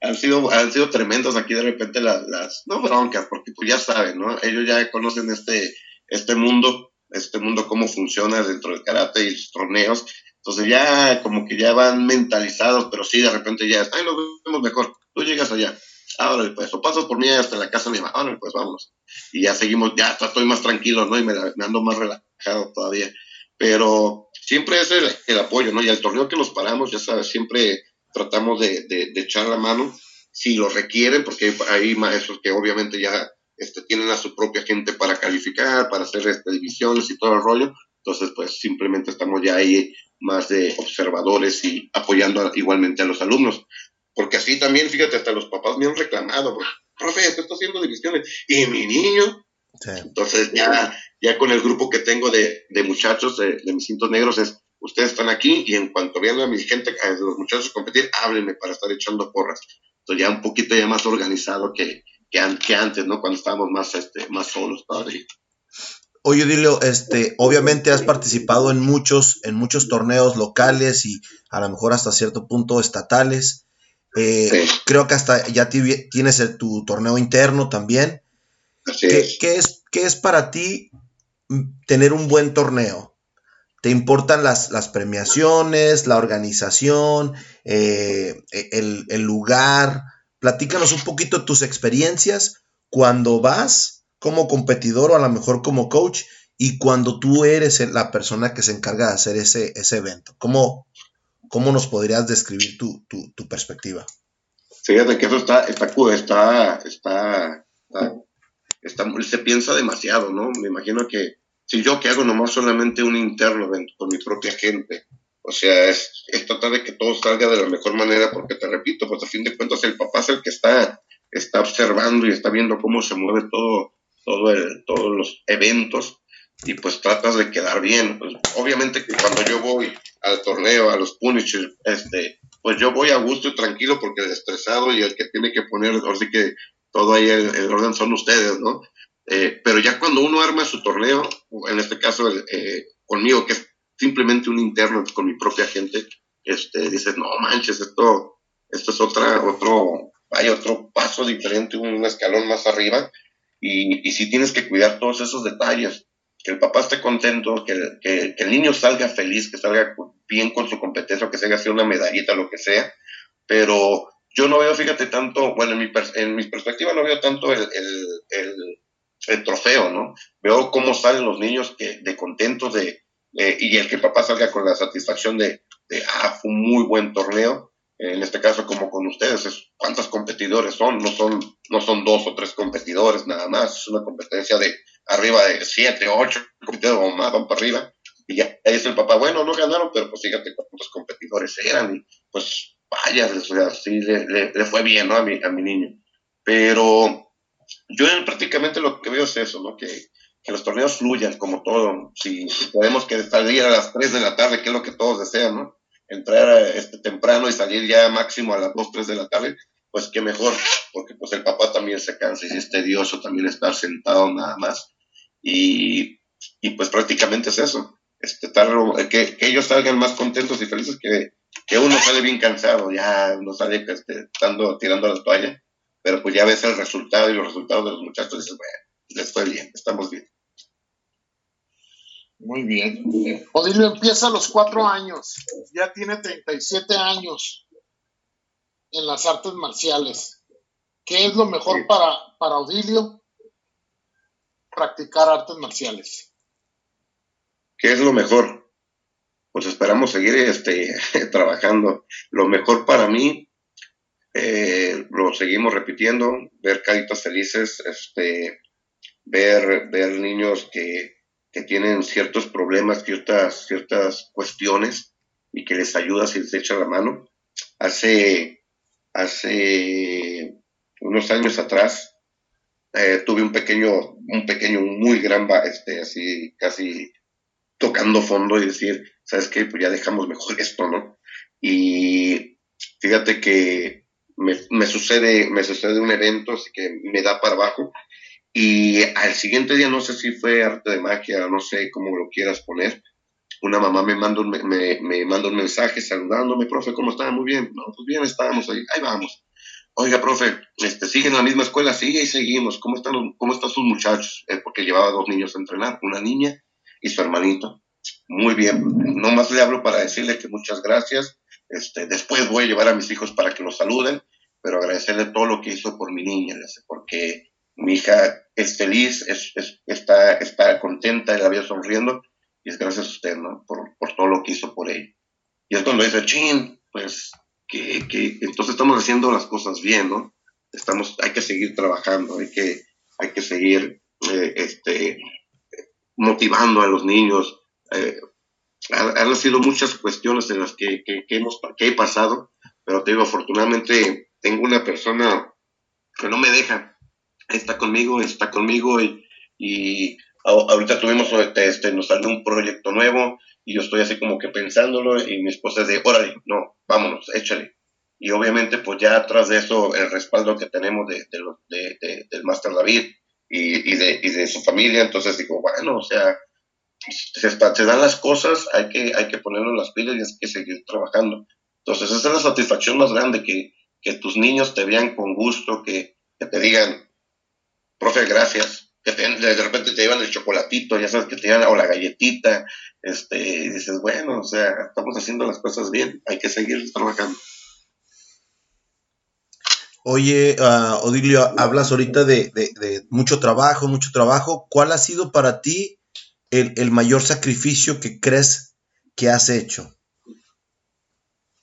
han sido, han sido tremendos aquí de repente las, las, no broncas, porque pues ya saben, ¿no? Ellos ya conocen este, este mundo este mundo, cómo funciona dentro del karate y los torneos. Entonces ya como que ya van mentalizados, pero sí, de repente ya, ay, nos vemos mejor, tú llegas allá, ahora pues, o pasas por mí hasta la casa de mi mamá, ahora pues vámonos. Y ya seguimos, ya estoy más tranquilo, ¿no? Y me, ando más relajado todavía. Pero siempre es el, apoyo, ¿no? Y al torneo que nos paramos, ya sabes, siempre tratamos de, de, de echar la mano si lo requieren, porque hay maestros que obviamente ya este, tienen a su propia gente para calificar, para hacer este, divisiones y todo el rollo. Entonces, pues simplemente estamos ya ahí más de observadores y apoyando igualmente a los alumnos. Porque así también, fíjate, hasta los papás me han reclamado, profe, estoy haciendo divisiones. Y mi niño. Entonces, ya, ya con el grupo que tengo de, de muchachos, de, de, mis cintos negros, es, ustedes están aquí y en cuanto vean a mi gente, a los muchachos competir, háblenme para estar echando porras. Entonces, ya un poquito ya más organizado que, que, antes, ¿no? Cuando estábamos más, este, más solos todavía. Oye, Dilio, este, obviamente has participado en muchos, en muchos torneos locales y a lo mejor hasta cierto punto estatales. Eh, creo que hasta ya tienes tu torneo interno también. ¿Qué, es. ¿qué, es. para ti tener un buen torneo? ¿Te importan las, las premiaciones, la organización, eh, el, el, lugar? Platícanos un poquito tus experiencias cuando vas como competidor o a lo mejor como coach y cuando tú eres la persona que se encarga de hacer ese, ese evento. ¿Cómo, ¿Cómo nos podrías describir tu, tu, perspectiva? Fíjate que eso está, está, está, está, está, se piensa demasiado, ¿no? Me imagino que si yo que hago nomás solamente un interno con mi propia gente, o sea, es, es, tratar de que todo salga de la mejor manera, porque te repito, pues a fin de cuentas el papá es el que está, está observando y está viendo cómo se mueve todo, todo el, todos los eventos y pues tratas de quedar bien. Pues, obviamente que cuando yo voy al torneo, a los Punishers, este, pues yo voy a gusto y tranquilo porque el estresado y el que tiene que poner, así que todo ahí el, orden son ustedes, ¿no? Eh, pero ya cuando uno arma su torneo, en este caso eh, conmigo, que es simplemente un interno con mi propia gente, este, dices, no manches, esto, esto es otra, otro, hay otro paso diferente, un escalón más arriba, y, y sí tienes que cuidar todos esos detalles, que el papá esté contento, que, el niño salga feliz, que salga bien con su competencia, que se haga una medallita, lo que sea, pero yo no veo, fíjate, tanto, bueno, en mi, en mi perspectiva no veo tanto el, el, trofeo, ¿no? Veo cómo salen los niños que, de contentos de, eh, y el que papá salga con la satisfacción de, ah, fue un muy buen torneo, en este caso como con ustedes, es cuántos competidores son, no son, no son dos o tres competidores nada más, es una competencia de arriba de siete, ocho competidores o más, van para arriba, y ya ahí es el papá, bueno, no ganaron, pero pues fíjate cuántos competidores eran, y pues vaya, sí le, le, fue bien, ¿no? A mi, a mi niño. Pero yo prácticamente lo que veo es eso, ¿no? Que que los torneos fluyan como todo. Si, podemos que salir a las 3 de la tarde, que es lo que todos desean, ¿no? Entrar este, temprano y salir ya máximo a las 2, 3 de la tarde, pues qué mejor, porque pues el papá también se cansa y es tedioso también estar sentado nada más. Y, y pues prácticamente es eso, este, que, que, ellos salgan más contentos y felices que, que uno sale bien cansado, ya uno sale este, estando, tirando la toalla, pero pues ya ves el resultado y los resultados de los muchachos dices, bueno, les fue bien, estamos bien. Muy bien. Odilio empieza a los cuatro años, ya tiene 37 años en las artes marciales. ¿Qué es lo mejor para, para Odilio? Practicar artes marciales. ¿Qué es lo mejor? Pues esperamos seguir este, trabajando. Lo mejor para mí, eh, lo seguimos repitiendo, ver caritas felices, este, ver, ver niños que, que tienen ciertos problemas, ciertas, ciertas cuestiones y que les ayuda si les echa la mano. Hace, hace unos años atrás eh, tuve un pequeño, un pequeño, muy gran, este, así, casi tocando fondo y decir, ¿sabes qué? Pues ya dejamos mejor esto, ¿no? Y fíjate que me, sucede, me sucede un evento así que me da para abajo y al siguiente día, no sé si fue arte de magia, no sé cómo lo quieras poner, una mamá me mandó un, me, me un mensaje saludándome, profe, ¿cómo está? Muy bien. No, pues bien, estábamos ahí, ahí vamos. Oiga, profe, este, ¿sigue en la misma escuela? Sigue y seguimos. ¿Cómo están, cómo están sus muchachos? Eh, porque llevaba dos niños a entrenar, una niña y su hermanito. Muy bien, nomás le hablo para decirle que muchas gracias. Este, después voy a llevar a mis hijos para que los saluden, pero agradecerle todo lo que hizo por mi niña, porque mi hija es feliz, es, está, está contenta, la veo sonriendo, y es gracias a usted, ¿no? Por, por todo lo que hizo por ella. Y es cuando dice, chin, pues, que, que entonces estamos haciendo las cosas bien, ¿no? Estamos, hay que seguir trabajando, hay que, hay que seguir eh, este, motivando a los niños. Eh, han, sido muchas cuestiones en las que, que, hemos, que he pasado, pero te digo, afortunadamente tengo una persona que no me deja, está conmigo, está conmigo y, y ahorita tuvimos, este, este, nos salió un proyecto nuevo y yo estoy así como que pensándolo y mi esposa es de, órale, no, vámonos, échale. Y obviamente pues ya atrás de eso el respaldo que tenemos de, de, de del Master David y, y, de, y de su familia, entonces digo, bueno, o sea, se, se, dan las cosas, hay que, hay que ponernos las pilas y hay que seguir trabajando. Entonces esa es la satisfacción más grande, que, que tus niños te vean con gusto, que, te digan, profe, gracias, que de repente te llevan el chocolatito, ya sabes que te llevan, o la galletita, este, y dices, bueno, o sea, estamos haciendo las cosas bien, hay que seguir trabajando. Oye, uh, Odilio, hablas ahorita de, mucho trabajo, mucho trabajo. ¿Cuál ha sido para ti el, el, mayor sacrificio que crees que has hecho?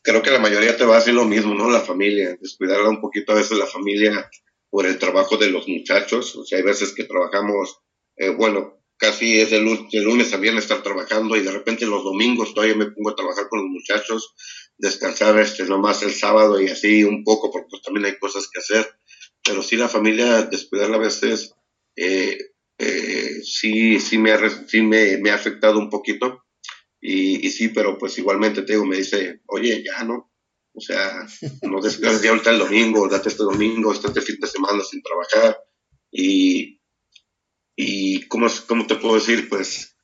Creo que la mayoría te va a decir lo mismo, ¿no? La familia, descuidarla un poquito a veces la familia por el trabajo de los muchachos. O sea, hay veces que trabajamos, eh, bueno, casi es el, lunes a viernes estar trabajando y de repente los domingos todavía me pongo a trabajar con los muchachos, descansar este nomás el sábado y así un poco, porque pues también hay cosas que hacer. Pero sí la familia, descuidarla a veces, eh, eh, sí, sí, me sí me, me ha afectado un poquito. Y, y, sí, pero pues igualmente te digo, me dice, oye, ya no, o sea, no descanses ya ahorita el domingo, date este domingo, este fin de semana sin trabajar. Y, y ¿cómo, ¿cómo te puedo decir? Pues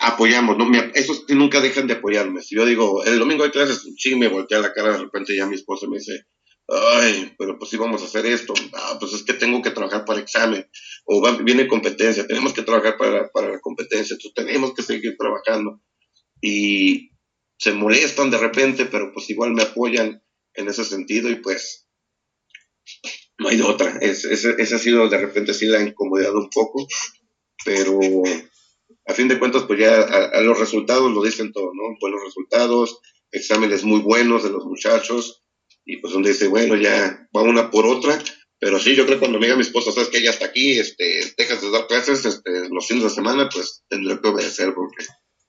apoyamos, ¿no? esos nunca dejan de apoyarme. Si yo digo, el domingo hay clases, sí, me voltea la cara, de repente ya mi esposa me dice, ay, pero pues sí vamos a hacer esto. Ah, pues es que tengo que trabajar para examen. O viene competencia, tenemos que trabajar para, para la competencia, entonces tenemos que seguir trabajando. Y, se molestan de repente, pero pues igual me apoyan en ese sentido y pues no hay de otra. Ese es, ha sido de repente sí la incomodidad un poco, pero a fin de cuentas pues ya a, los resultados lo dicen todo, ¿no? Buenos resultados, exámenes muy buenos de los muchachos y pues donde dice, bueno, ya va una por otra. Pero sí, yo creo que cuando me diga mi esposa, sabes que ella está aquí, este, dejas de dar clases este, los fines de semana, pues tendré que obedecer porque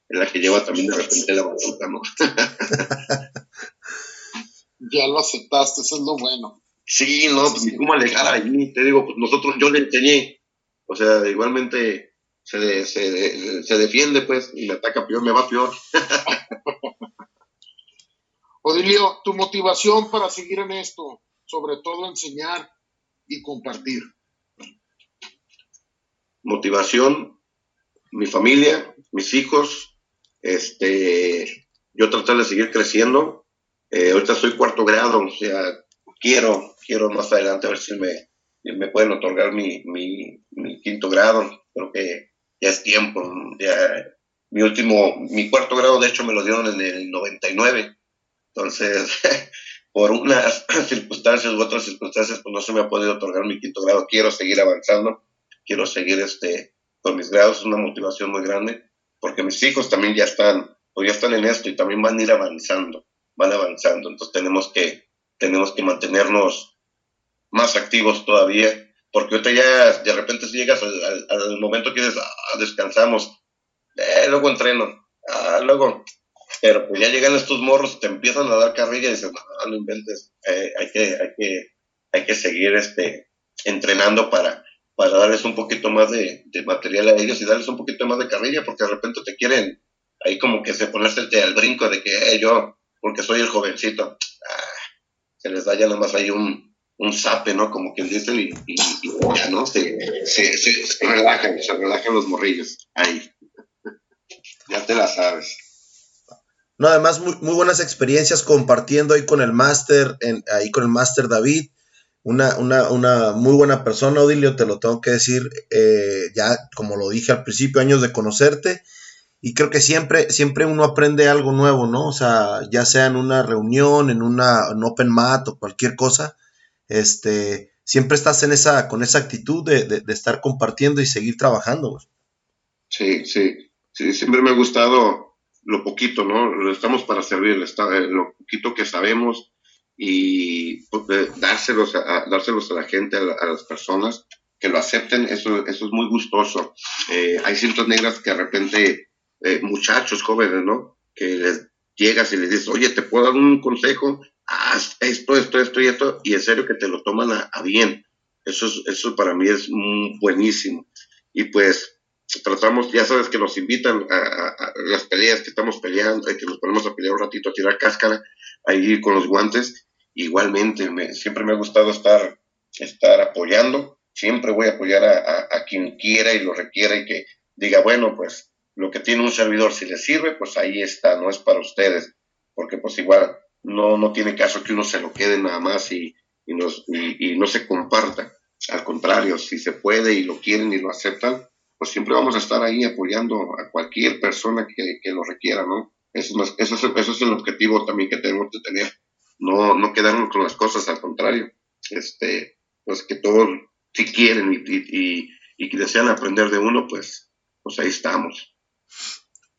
en la que lleva también de repente la batuta, ¿no? ya lo aceptaste, eso es lo bueno. Sí, no, pues cómo alegar allí, te digo, pues nosotros, yo le enseñé, o sea, igualmente se, se, se defiende, pues, y me ataca peor, me va peor. Odilio, tu motivación para seguir en esto, sobre todo enseñar y compartir. Motivación, mi familia, mis hijos, este, yo tratar de seguir creciendo. Eh, ahorita soy cuarto grado, o sea, quiero, quiero más adelante a ver si me, me pueden otorgar mi, mi, mi quinto grado. Creo que ya es tiempo. Ya, mi último, mi cuarto grado, de hecho, me lo dieron en el 99. Entonces, por unas circunstancias u otras circunstancias, pues no se me ha podido otorgar mi quinto grado. Quiero seguir avanzando, quiero seguir este, con mis grados, es una motivación muy grande porque mis hijos también ya están, o ya están en esto y también van a ir avanzando, van avanzando. Entonces tenemos que, tenemos que mantenernos más activos todavía, porque ahorita ya de repente si llegas al, momento que dices, ah, descansamos, eh, luego entreno, ah, luego, pero pues ya llegan estos morros, te empiezan a dar carrilla y dices, no, no inventes, eh, hay, que, hay, que, hay que seguir este, entrenando para, para darles un poquito más de, material a ellos y darles un poquito más de carrilla, porque de repente te quieren ahí como que se ponerse al brinco de que yo, porque soy el jovencito, ah, se les da ya nada más ahí un, un zape, ¿no? Como quien dicen, y, ya, ¿no? Se, se, relajan, se relajan los morrillos. Ahí. ya te la sabes. No, además, muy, muy buenas experiencias compartiendo ahí con el máster, ahí con el máster David. Una, una, una, muy buena persona, Odilio, te lo tengo que decir, eh, ya como lo dije al principio, años de conocerte, y creo que siempre, siempre uno aprende algo nuevo, ¿no? O sea, ya sea en una reunión, en una open mat o cualquier cosa, este, siempre estás en esa, con esa actitud de, de, estar compartiendo y seguir trabajando. Sí, sí, sí, siempre me ha gustado lo poquito, ¿no? Estamos para servir, lo poquito que sabemos, y pues, dárselos, a, dárselos a la gente, a, las personas, que lo acepten, eso, eso es muy gustoso. Eh, hay cintas negras que de repente, eh, muchachos jóvenes, ¿no? Que les llegas y les dices, oye, ¿te puedo dar un consejo? Haz esto, esto, esto y esto, y en serio que te lo toman a, bien. Eso, es, eso para mí es buenísimo. Y pues tratamos, ya sabes que nos invitan a, a, las peleas que estamos peleando, que nos ponemos a pelear un ratito, a tirar cáscara ahí con los guantes, igualmente, me, siempre me ha gustado estar, estar apoyando, siempre voy a apoyar a, quien quiera y lo requiera y que diga, bueno, pues lo que tiene un servidor, si le sirve, pues ahí está, no es para ustedes, porque pues igual no, no tiene caso que uno se lo quede nada más y, y, nos, y, no se comparta. Al contrario, si se puede y lo quieren y lo aceptan, pues siempre vamos a estar ahí apoyando a cualquier persona que, que lo requiera, ¿no? Eso es, eso, es, eso es el objetivo también que tenemos que tener no, no quedarnos con las cosas, al contrario, este, pues que todos, si quieren y, y, y, desean aprender de uno, pues, pues ahí estamos.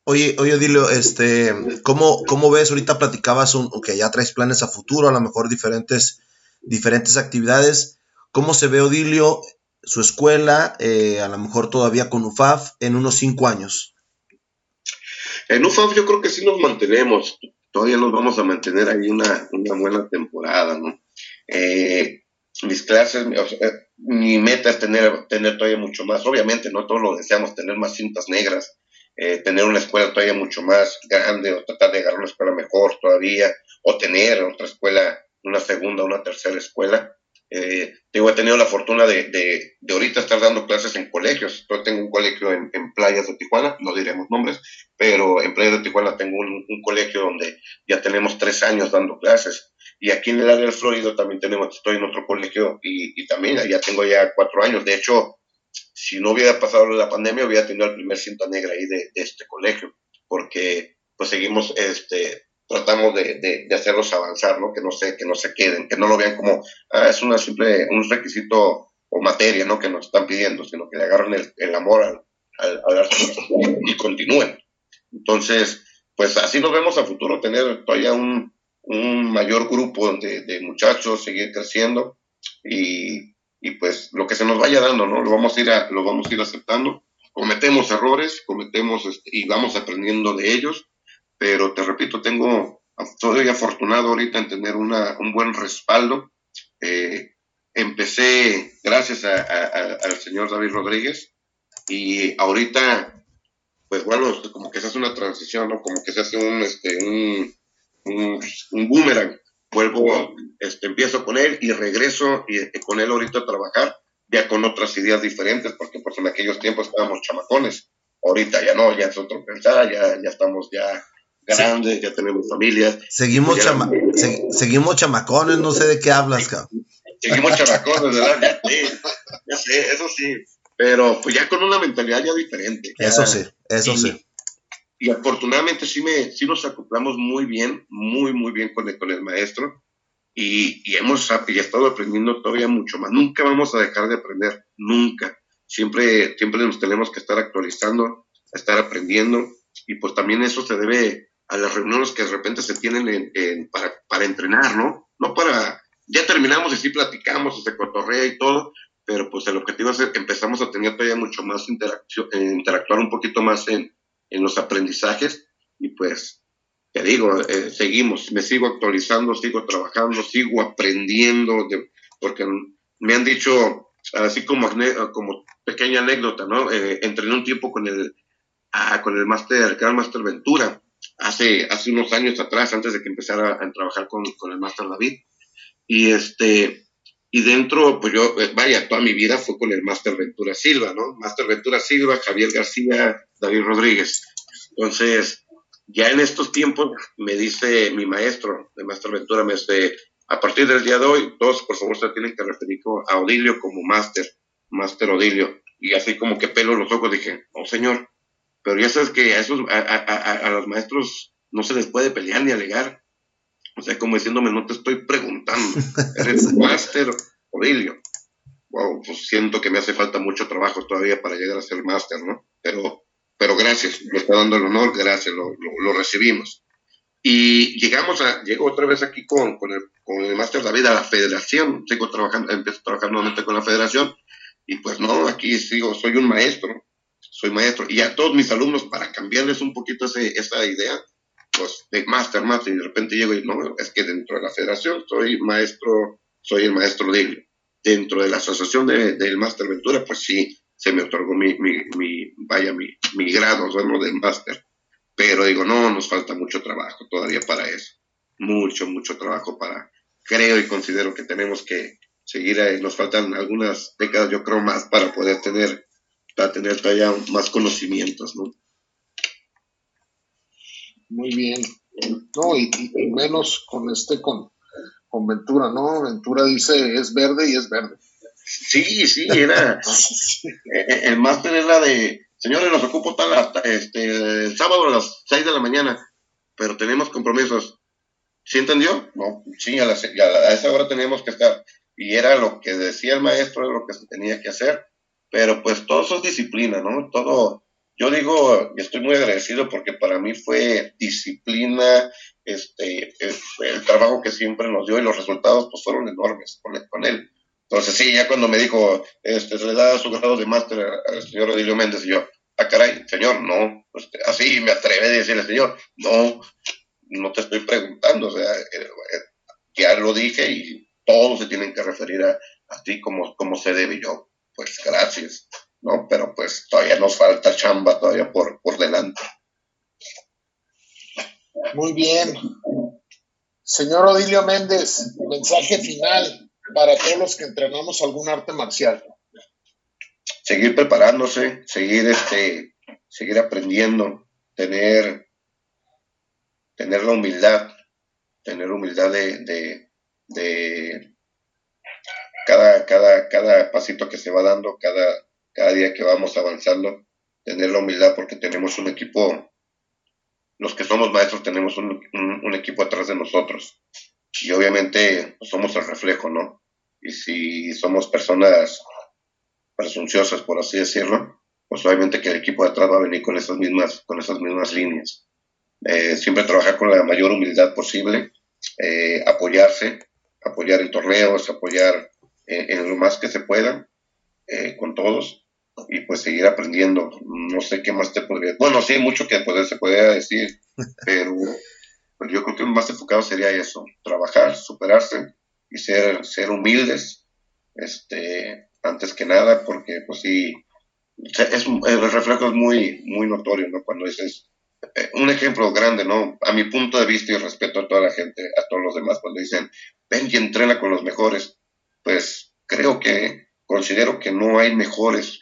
Oye, oye, Odilio, este, ¿cómo, ¿cómo ves? Ahorita platicabas un, que ya traes planes a futuro, a lo mejor diferentes, diferentes actividades. ¿Cómo se ve Odilio, su escuela, eh, a lo mejor todavía con UFAF, en unos cinco años? En UFAF yo creo que sí nos mantenemos todavía nos vamos a mantener ahí una, una buena temporada, ¿no? Eh, mis clases, mi meta es tener, tener todavía mucho más, obviamente, no todos lo deseamos, tener más cintas negras, eh, tener una escuela todavía mucho más grande, o tratar de agarrar una escuela mejor todavía, o tener otra escuela, una segunda, una tercera escuela. Eh, he tenido la fortuna de, de, de, ahorita estar dando clases en colegios. Yo tengo un colegio en, en, playas de Tijuana, no diremos nombres, pero en playas de Tijuana tengo un, un, colegio donde ya tenemos tres años dando clases. Y aquí en el área del Florido también tenemos, estoy en otro colegio y, y también ya tengo ya cuatro años. De hecho, si no hubiera pasado la pandemia, hubiera tenido el primer cinta negra ahí de, de este colegio, porque pues seguimos este, tratamos de, de, hacerlos avanzar, ¿no? Que no se, que no se queden, que no lo vean como, ah, es una simple, un requisito o materia, ¿no? Que nos están pidiendo, sino que le agarren el, el amor al, al, al y, continúen. Entonces, pues así nos vemos a futuro, tener todavía un, un mayor grupo de, de, muchachos, seguir creciendo y, y, pues lo que se nos vaya dando, ¿no? Lo vamos a ir, a, lo vamos a ir aceptando. Cometemos errores, cometemos este, y vamos aprendiendo de ellos pero te repito, tengo, estoy afortunado ahorita en tener una, un buen respaldo. Eh, empecé gracias al señor David Rodríguez y ahorita, pues bueno, como que se hace una transición, ¿no? Como que se hace un, este, un, un, boomerang. Vuelvo, este, empiezo con él y regreso y, con él ahorita a trabajar, ya con otras ideas diferentes, porque pues en aquellos tiempos estábamos chamacones. Ahorita ya no, ya es otro pensar, ya, ya estamos ya grandes, ya tenemos familias. Seguimos, seguimos chamacones, no sé de qué hablas, cabrón. Seguimos chamacones, ¿verdad? Sí, ya sé, eso sí. Pero pues ya con una mentalidad ya diferente. eso sí, eso sí. Y afortunadamente sí, me, sí nos acoplamos muy bien, muy, muy bien con el, con el maestro. Y, y hemos y estado aprendiendo todavía mucho más. Nunca vamos a dejar de aprender, nunca. Siempre, siempre nos tenemos que estar actualizando, estar aprendiendo. Y pues también eso se debe a las reuniones que de repente se tienen para, para, entrenar, ¿no? No para, ya terminamos y sí platicamos y se cotorrea y todo, pero pues el objetivo es que empezamos a tener todavía mucho más interacción, eh, interactuar un poquito más en, en los aprendizajes y pues, te digo, eh, seguimos, me sigo actualizando, sigo trabajando, sigo aprendiendo, de, porque me han dicho, así como, como pequeña anécdota, ¿no? Eh, entrené un tiempo con el, ah, con el máster, el gran máster Ventura, hace, hace unos años atrás, antes de que empezara a, trabajar con, con, el Master David. Y este, y dentro, pues yo, eh, vaya, toda mi vida fue con el Master Ventura Silva, ¿no? Master Ventura Silva, Javier García, David Rodríguez. Entonces, ya en estos tiempos me dice mi maestro de Master Ventura, me dice, a partir del día de hoy, todos por favor se tienen que referir a Odilio como máster, máster Odilio. Y así como que pelo los ojos dije, oh señor, pero ya sabes que a, esos, a, los maestros no se les puede pelear ni alegar. O sea, como diciéndome, no te estoy preguntando, eres máster Odilio. Wow, pues siento que me hace falta mucho trabajo todavía para llegar a ser máster, ¿no? Pero, pero gracias, me está dando el honor, gracias, lo, lo recibimos. Y llegamos a, llego otra vez aquí con, con el, con el Máster David a la federación, sigo trabajando, empiezo a trabajar nuevamente con la federación, y pues no, aquí sigo, soy un maestro, soy maestro, y a todos mis alumnos, para cambiarles un poquito ese, esa idea, pues de Master, Master, y de repente llego y no, es que dentro de la federación soy maestro, soy el maestro de Dentro de la asociación de, del Master Ventura, pues sí, se me otorgó mi, mi, vaya, mi, mi grado, bueno, de Master pero digo, no, nos falta mucho trabajo todavía para eso. Mucho, mucho trabajo para, creo y considero que tenemos que seguir, nos faltan algunas décadas, yo creo, más para poder tener, para tener todavía más conocimientos, ¿no? Muy bien. No, y, menos con este, con, con Ventura, ¿no? Ventura dice es verde y es verde. Sí, sí, era. el máster era de señores, nos ocupo tal, este, el sábado a las 6 de la mañana, pero tenemos compromisos. ¿Sí entendió? No, sí, a, a, esa hora teníamos que estar. Y era lo que decía el maestro, era lo que se tenía que hacer. Pero pues todo eso es disciplina, ¿no? Todo, yo digo, y estoy muy agradecido porque para mí fue disciplina, este, el, trabajo que siempre nos dio y los resultados pues fueron enormes con, con él. Entonces, sí, ya cuando me dijo, este, se le da su grado de máster al señor Odilio Méndez, y yo, ah, caray, señor, no. Este, así me atreví a decirle, señor, no, no te estoy preguntando, o sea, eh, eh, ya lo dije y todos se tienen que referir a, a ti como, como se debe. Yo, pues gracias, ¿no? Pero pues todavía nos falta chamba todavía por, por delante. Muy bien. Señor Odilio Méndez, mensaje final para todos los que entrenamos algún arte marcial? Seguir preparándose, seguir este, seguir aprendiendo, tener, tener la humildad, tener humildad de, de, cada, cada, cada pasito que se va dando, cada, cada día que vamos avanzando, tener la humildad porque tenemos un equipo, los que somos maestros tenemos un, un equipo atrás de nosotros y obviamente pues, somos el reflejo, ¿no? Y si somos personas presunciosas, por así decirlo, pues obviamente que el equipo de atrás va a venir con esas mismas, con esas mismas líneas. Eh, siempre trabajar con la mayor humildad posible, eh, apoyarse, apoyar en torneos, apoyar en, lo más que se pueda eh, con todos y pues seguir aprendiendo. No sé qué más te podría... Bueno, sí, mucho que poder, se podría decir, pero pero yo creo que más enfocado sería eso, trabajar, superarse y ser, ser humildes, este, antes que nada, porque pues sí, es, el reflejo es muy, muy notorio, ¿no? Cuando dices, eh, un ejemplo grande, ¿no? A mi punto de vista y respeto a toda la gente, a todos los demás, cuando dicen, ven y entrena con los mejores, pues creo que considero que no hay mejores,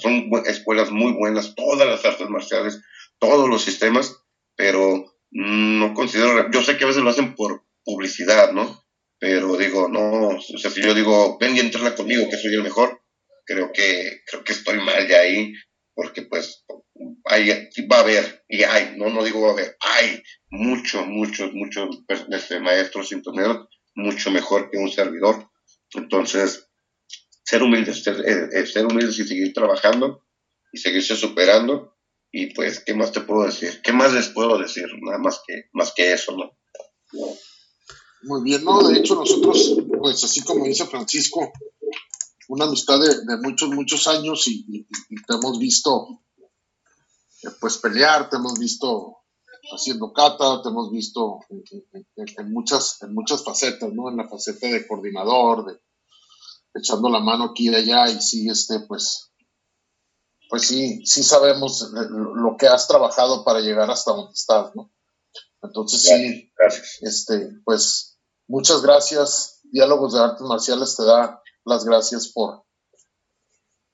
son escuelas muy buenas, todas las artes marciales, todos los sistemas, pero no considero, yo sé que a veces lo hacen por publicidad, ¿no? Pero digo, no, o sea, si yo digo, ven y entrena conmigo, que soy el mejor, creo que, creo que estoy mal ya ahí, porque pues hay, va a haber, y hay, no, no digo va a haber, hay muchos, muchos, muchos este, maestros sintoneros, mucho mejor que un servidor. Entonces, ser humildes, ser, eh, eh, ser humildes y seguir trabajando y seguirse superando y pues, ¿qué más te puedo decir? ¿Qué más les puedo decir? Nada más que, más que eso, ¿no? Muy bien, no, de hecho nosotros, pues así como dice Francisco, una amistad de, muchos, muchos años y, te hemos visto eh, pues pelear, te hemos visto haciendo cata, te hemos visto en, muchas, en muchas facetas, ¿no? En la faceta de coordinador, de echando la mano aquí y allá y sí, este, pues pues sí, sí sabemos lo que has trabajado para llegar hasta donde estás, ¿no? Entonces sí, este, pues muchas gracias. Diálogos de Artes Marciales te da las gracias por,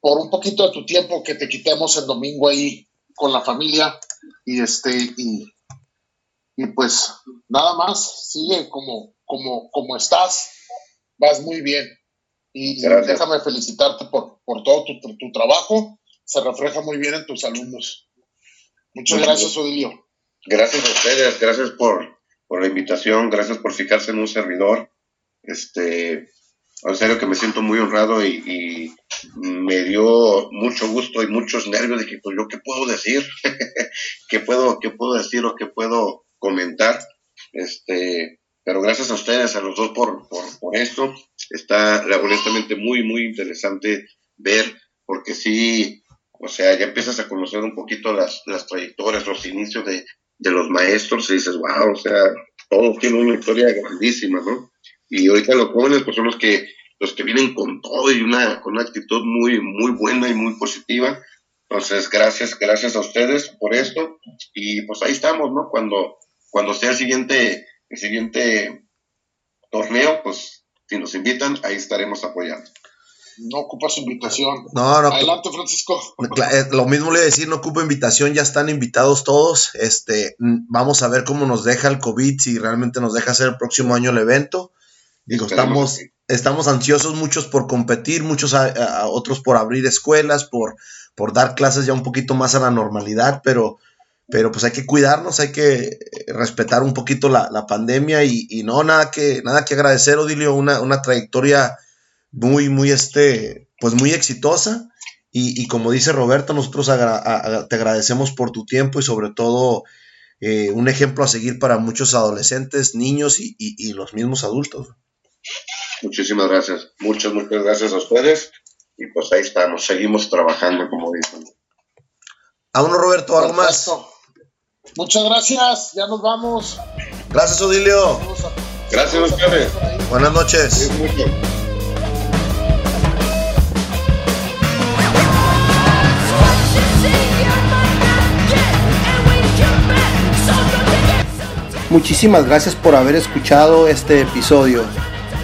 por un poquito de tu tiempo que te quitemos el domingo ahí con la familia y este y, y pues nada más sigue como como, como estás, vas muy bien. Y, déjame felicitarte por, por todo tu, tu, trabajo. Se refleja muy bien en tus alumnos. Muchas gracias, Odilio. Gracias a ustedes, gracias por, por la invitación, gracias por fijarse en un servidor. Este, en serio que me siento muy honrado y, me dio mucho gusto y muchos nervios de que pues yo qué puedo decir, qué puedo, qué puedo decir o qué puedo comentar. Este, pero gracias a ustedes, a los dos por, por, esto. Está honestamente muy, muy interesante ver, porque sí, o sea, ya empiezas a conocer un poquito las, las trayectorias, los inicios de, de los maestros y dices, wow, o sea, todos tienen una historia grandísima, ¿no? Y ahorita los jóvenes pues son los que, los que vienen con todo y una, con una actitud muy, muy buena y muy positiva. Entonces, gracias, gracias a ustedes por esto. Y pues ahí estamos, ¿no? Cuando, cuando sea el siguiente, el siguiente torneo, pues si nos invitan, ahí estaremos apoyando. No ocupas invitación. No, no. Adelante, Francisco. Eh, lo mismo le voy a decir, no ocupo invitación, ya están invitados todos. Este, vamos a ver cómo nos deja el COVID, si realmente nos deja hacer el próximo año el evento. Digo, estamos, estamos ansiosos muchos por competir, muchos a, otros por abrir escuelas, por, por dar clases ya un poquito más a la normalidad, pero, pero pues hay que cuidarnos, hay que respetar un poquito la, pandemia y, no, nada que, nada que agradecer, Odilio, una, una trayectoria muy, muy, este, pues muy exitosa. Y, como dice Roberto, nosotros te agradecemos por tu tiempo y sobre todo eh, un ejemplo a seguir para muchos adolescentes, niños y los mismos adultos. Muchísimas gracias. Muchas, muchas gracias a ustedes. Y pues ahí estamos, seguimos trabajando, como dicen. A uno, Roberto, algo más. Muchas gracias, ya nos vamos. Gracias, Odilio. Gracias ustedes. Buenas noches. Muchísimas gracias por haber escuchado este episodio.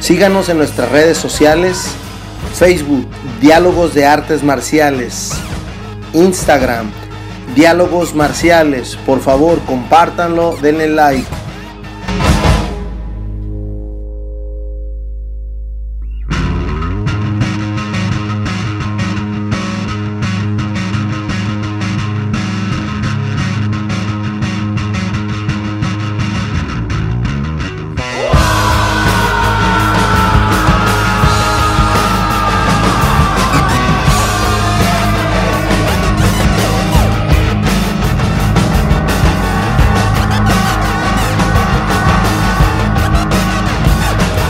Síganos en nuestras redes sociales, Facebook, Diálogos de Artes Marciales, Instagram, Diálogos Marciales. Por favor, compártanlo, denle like.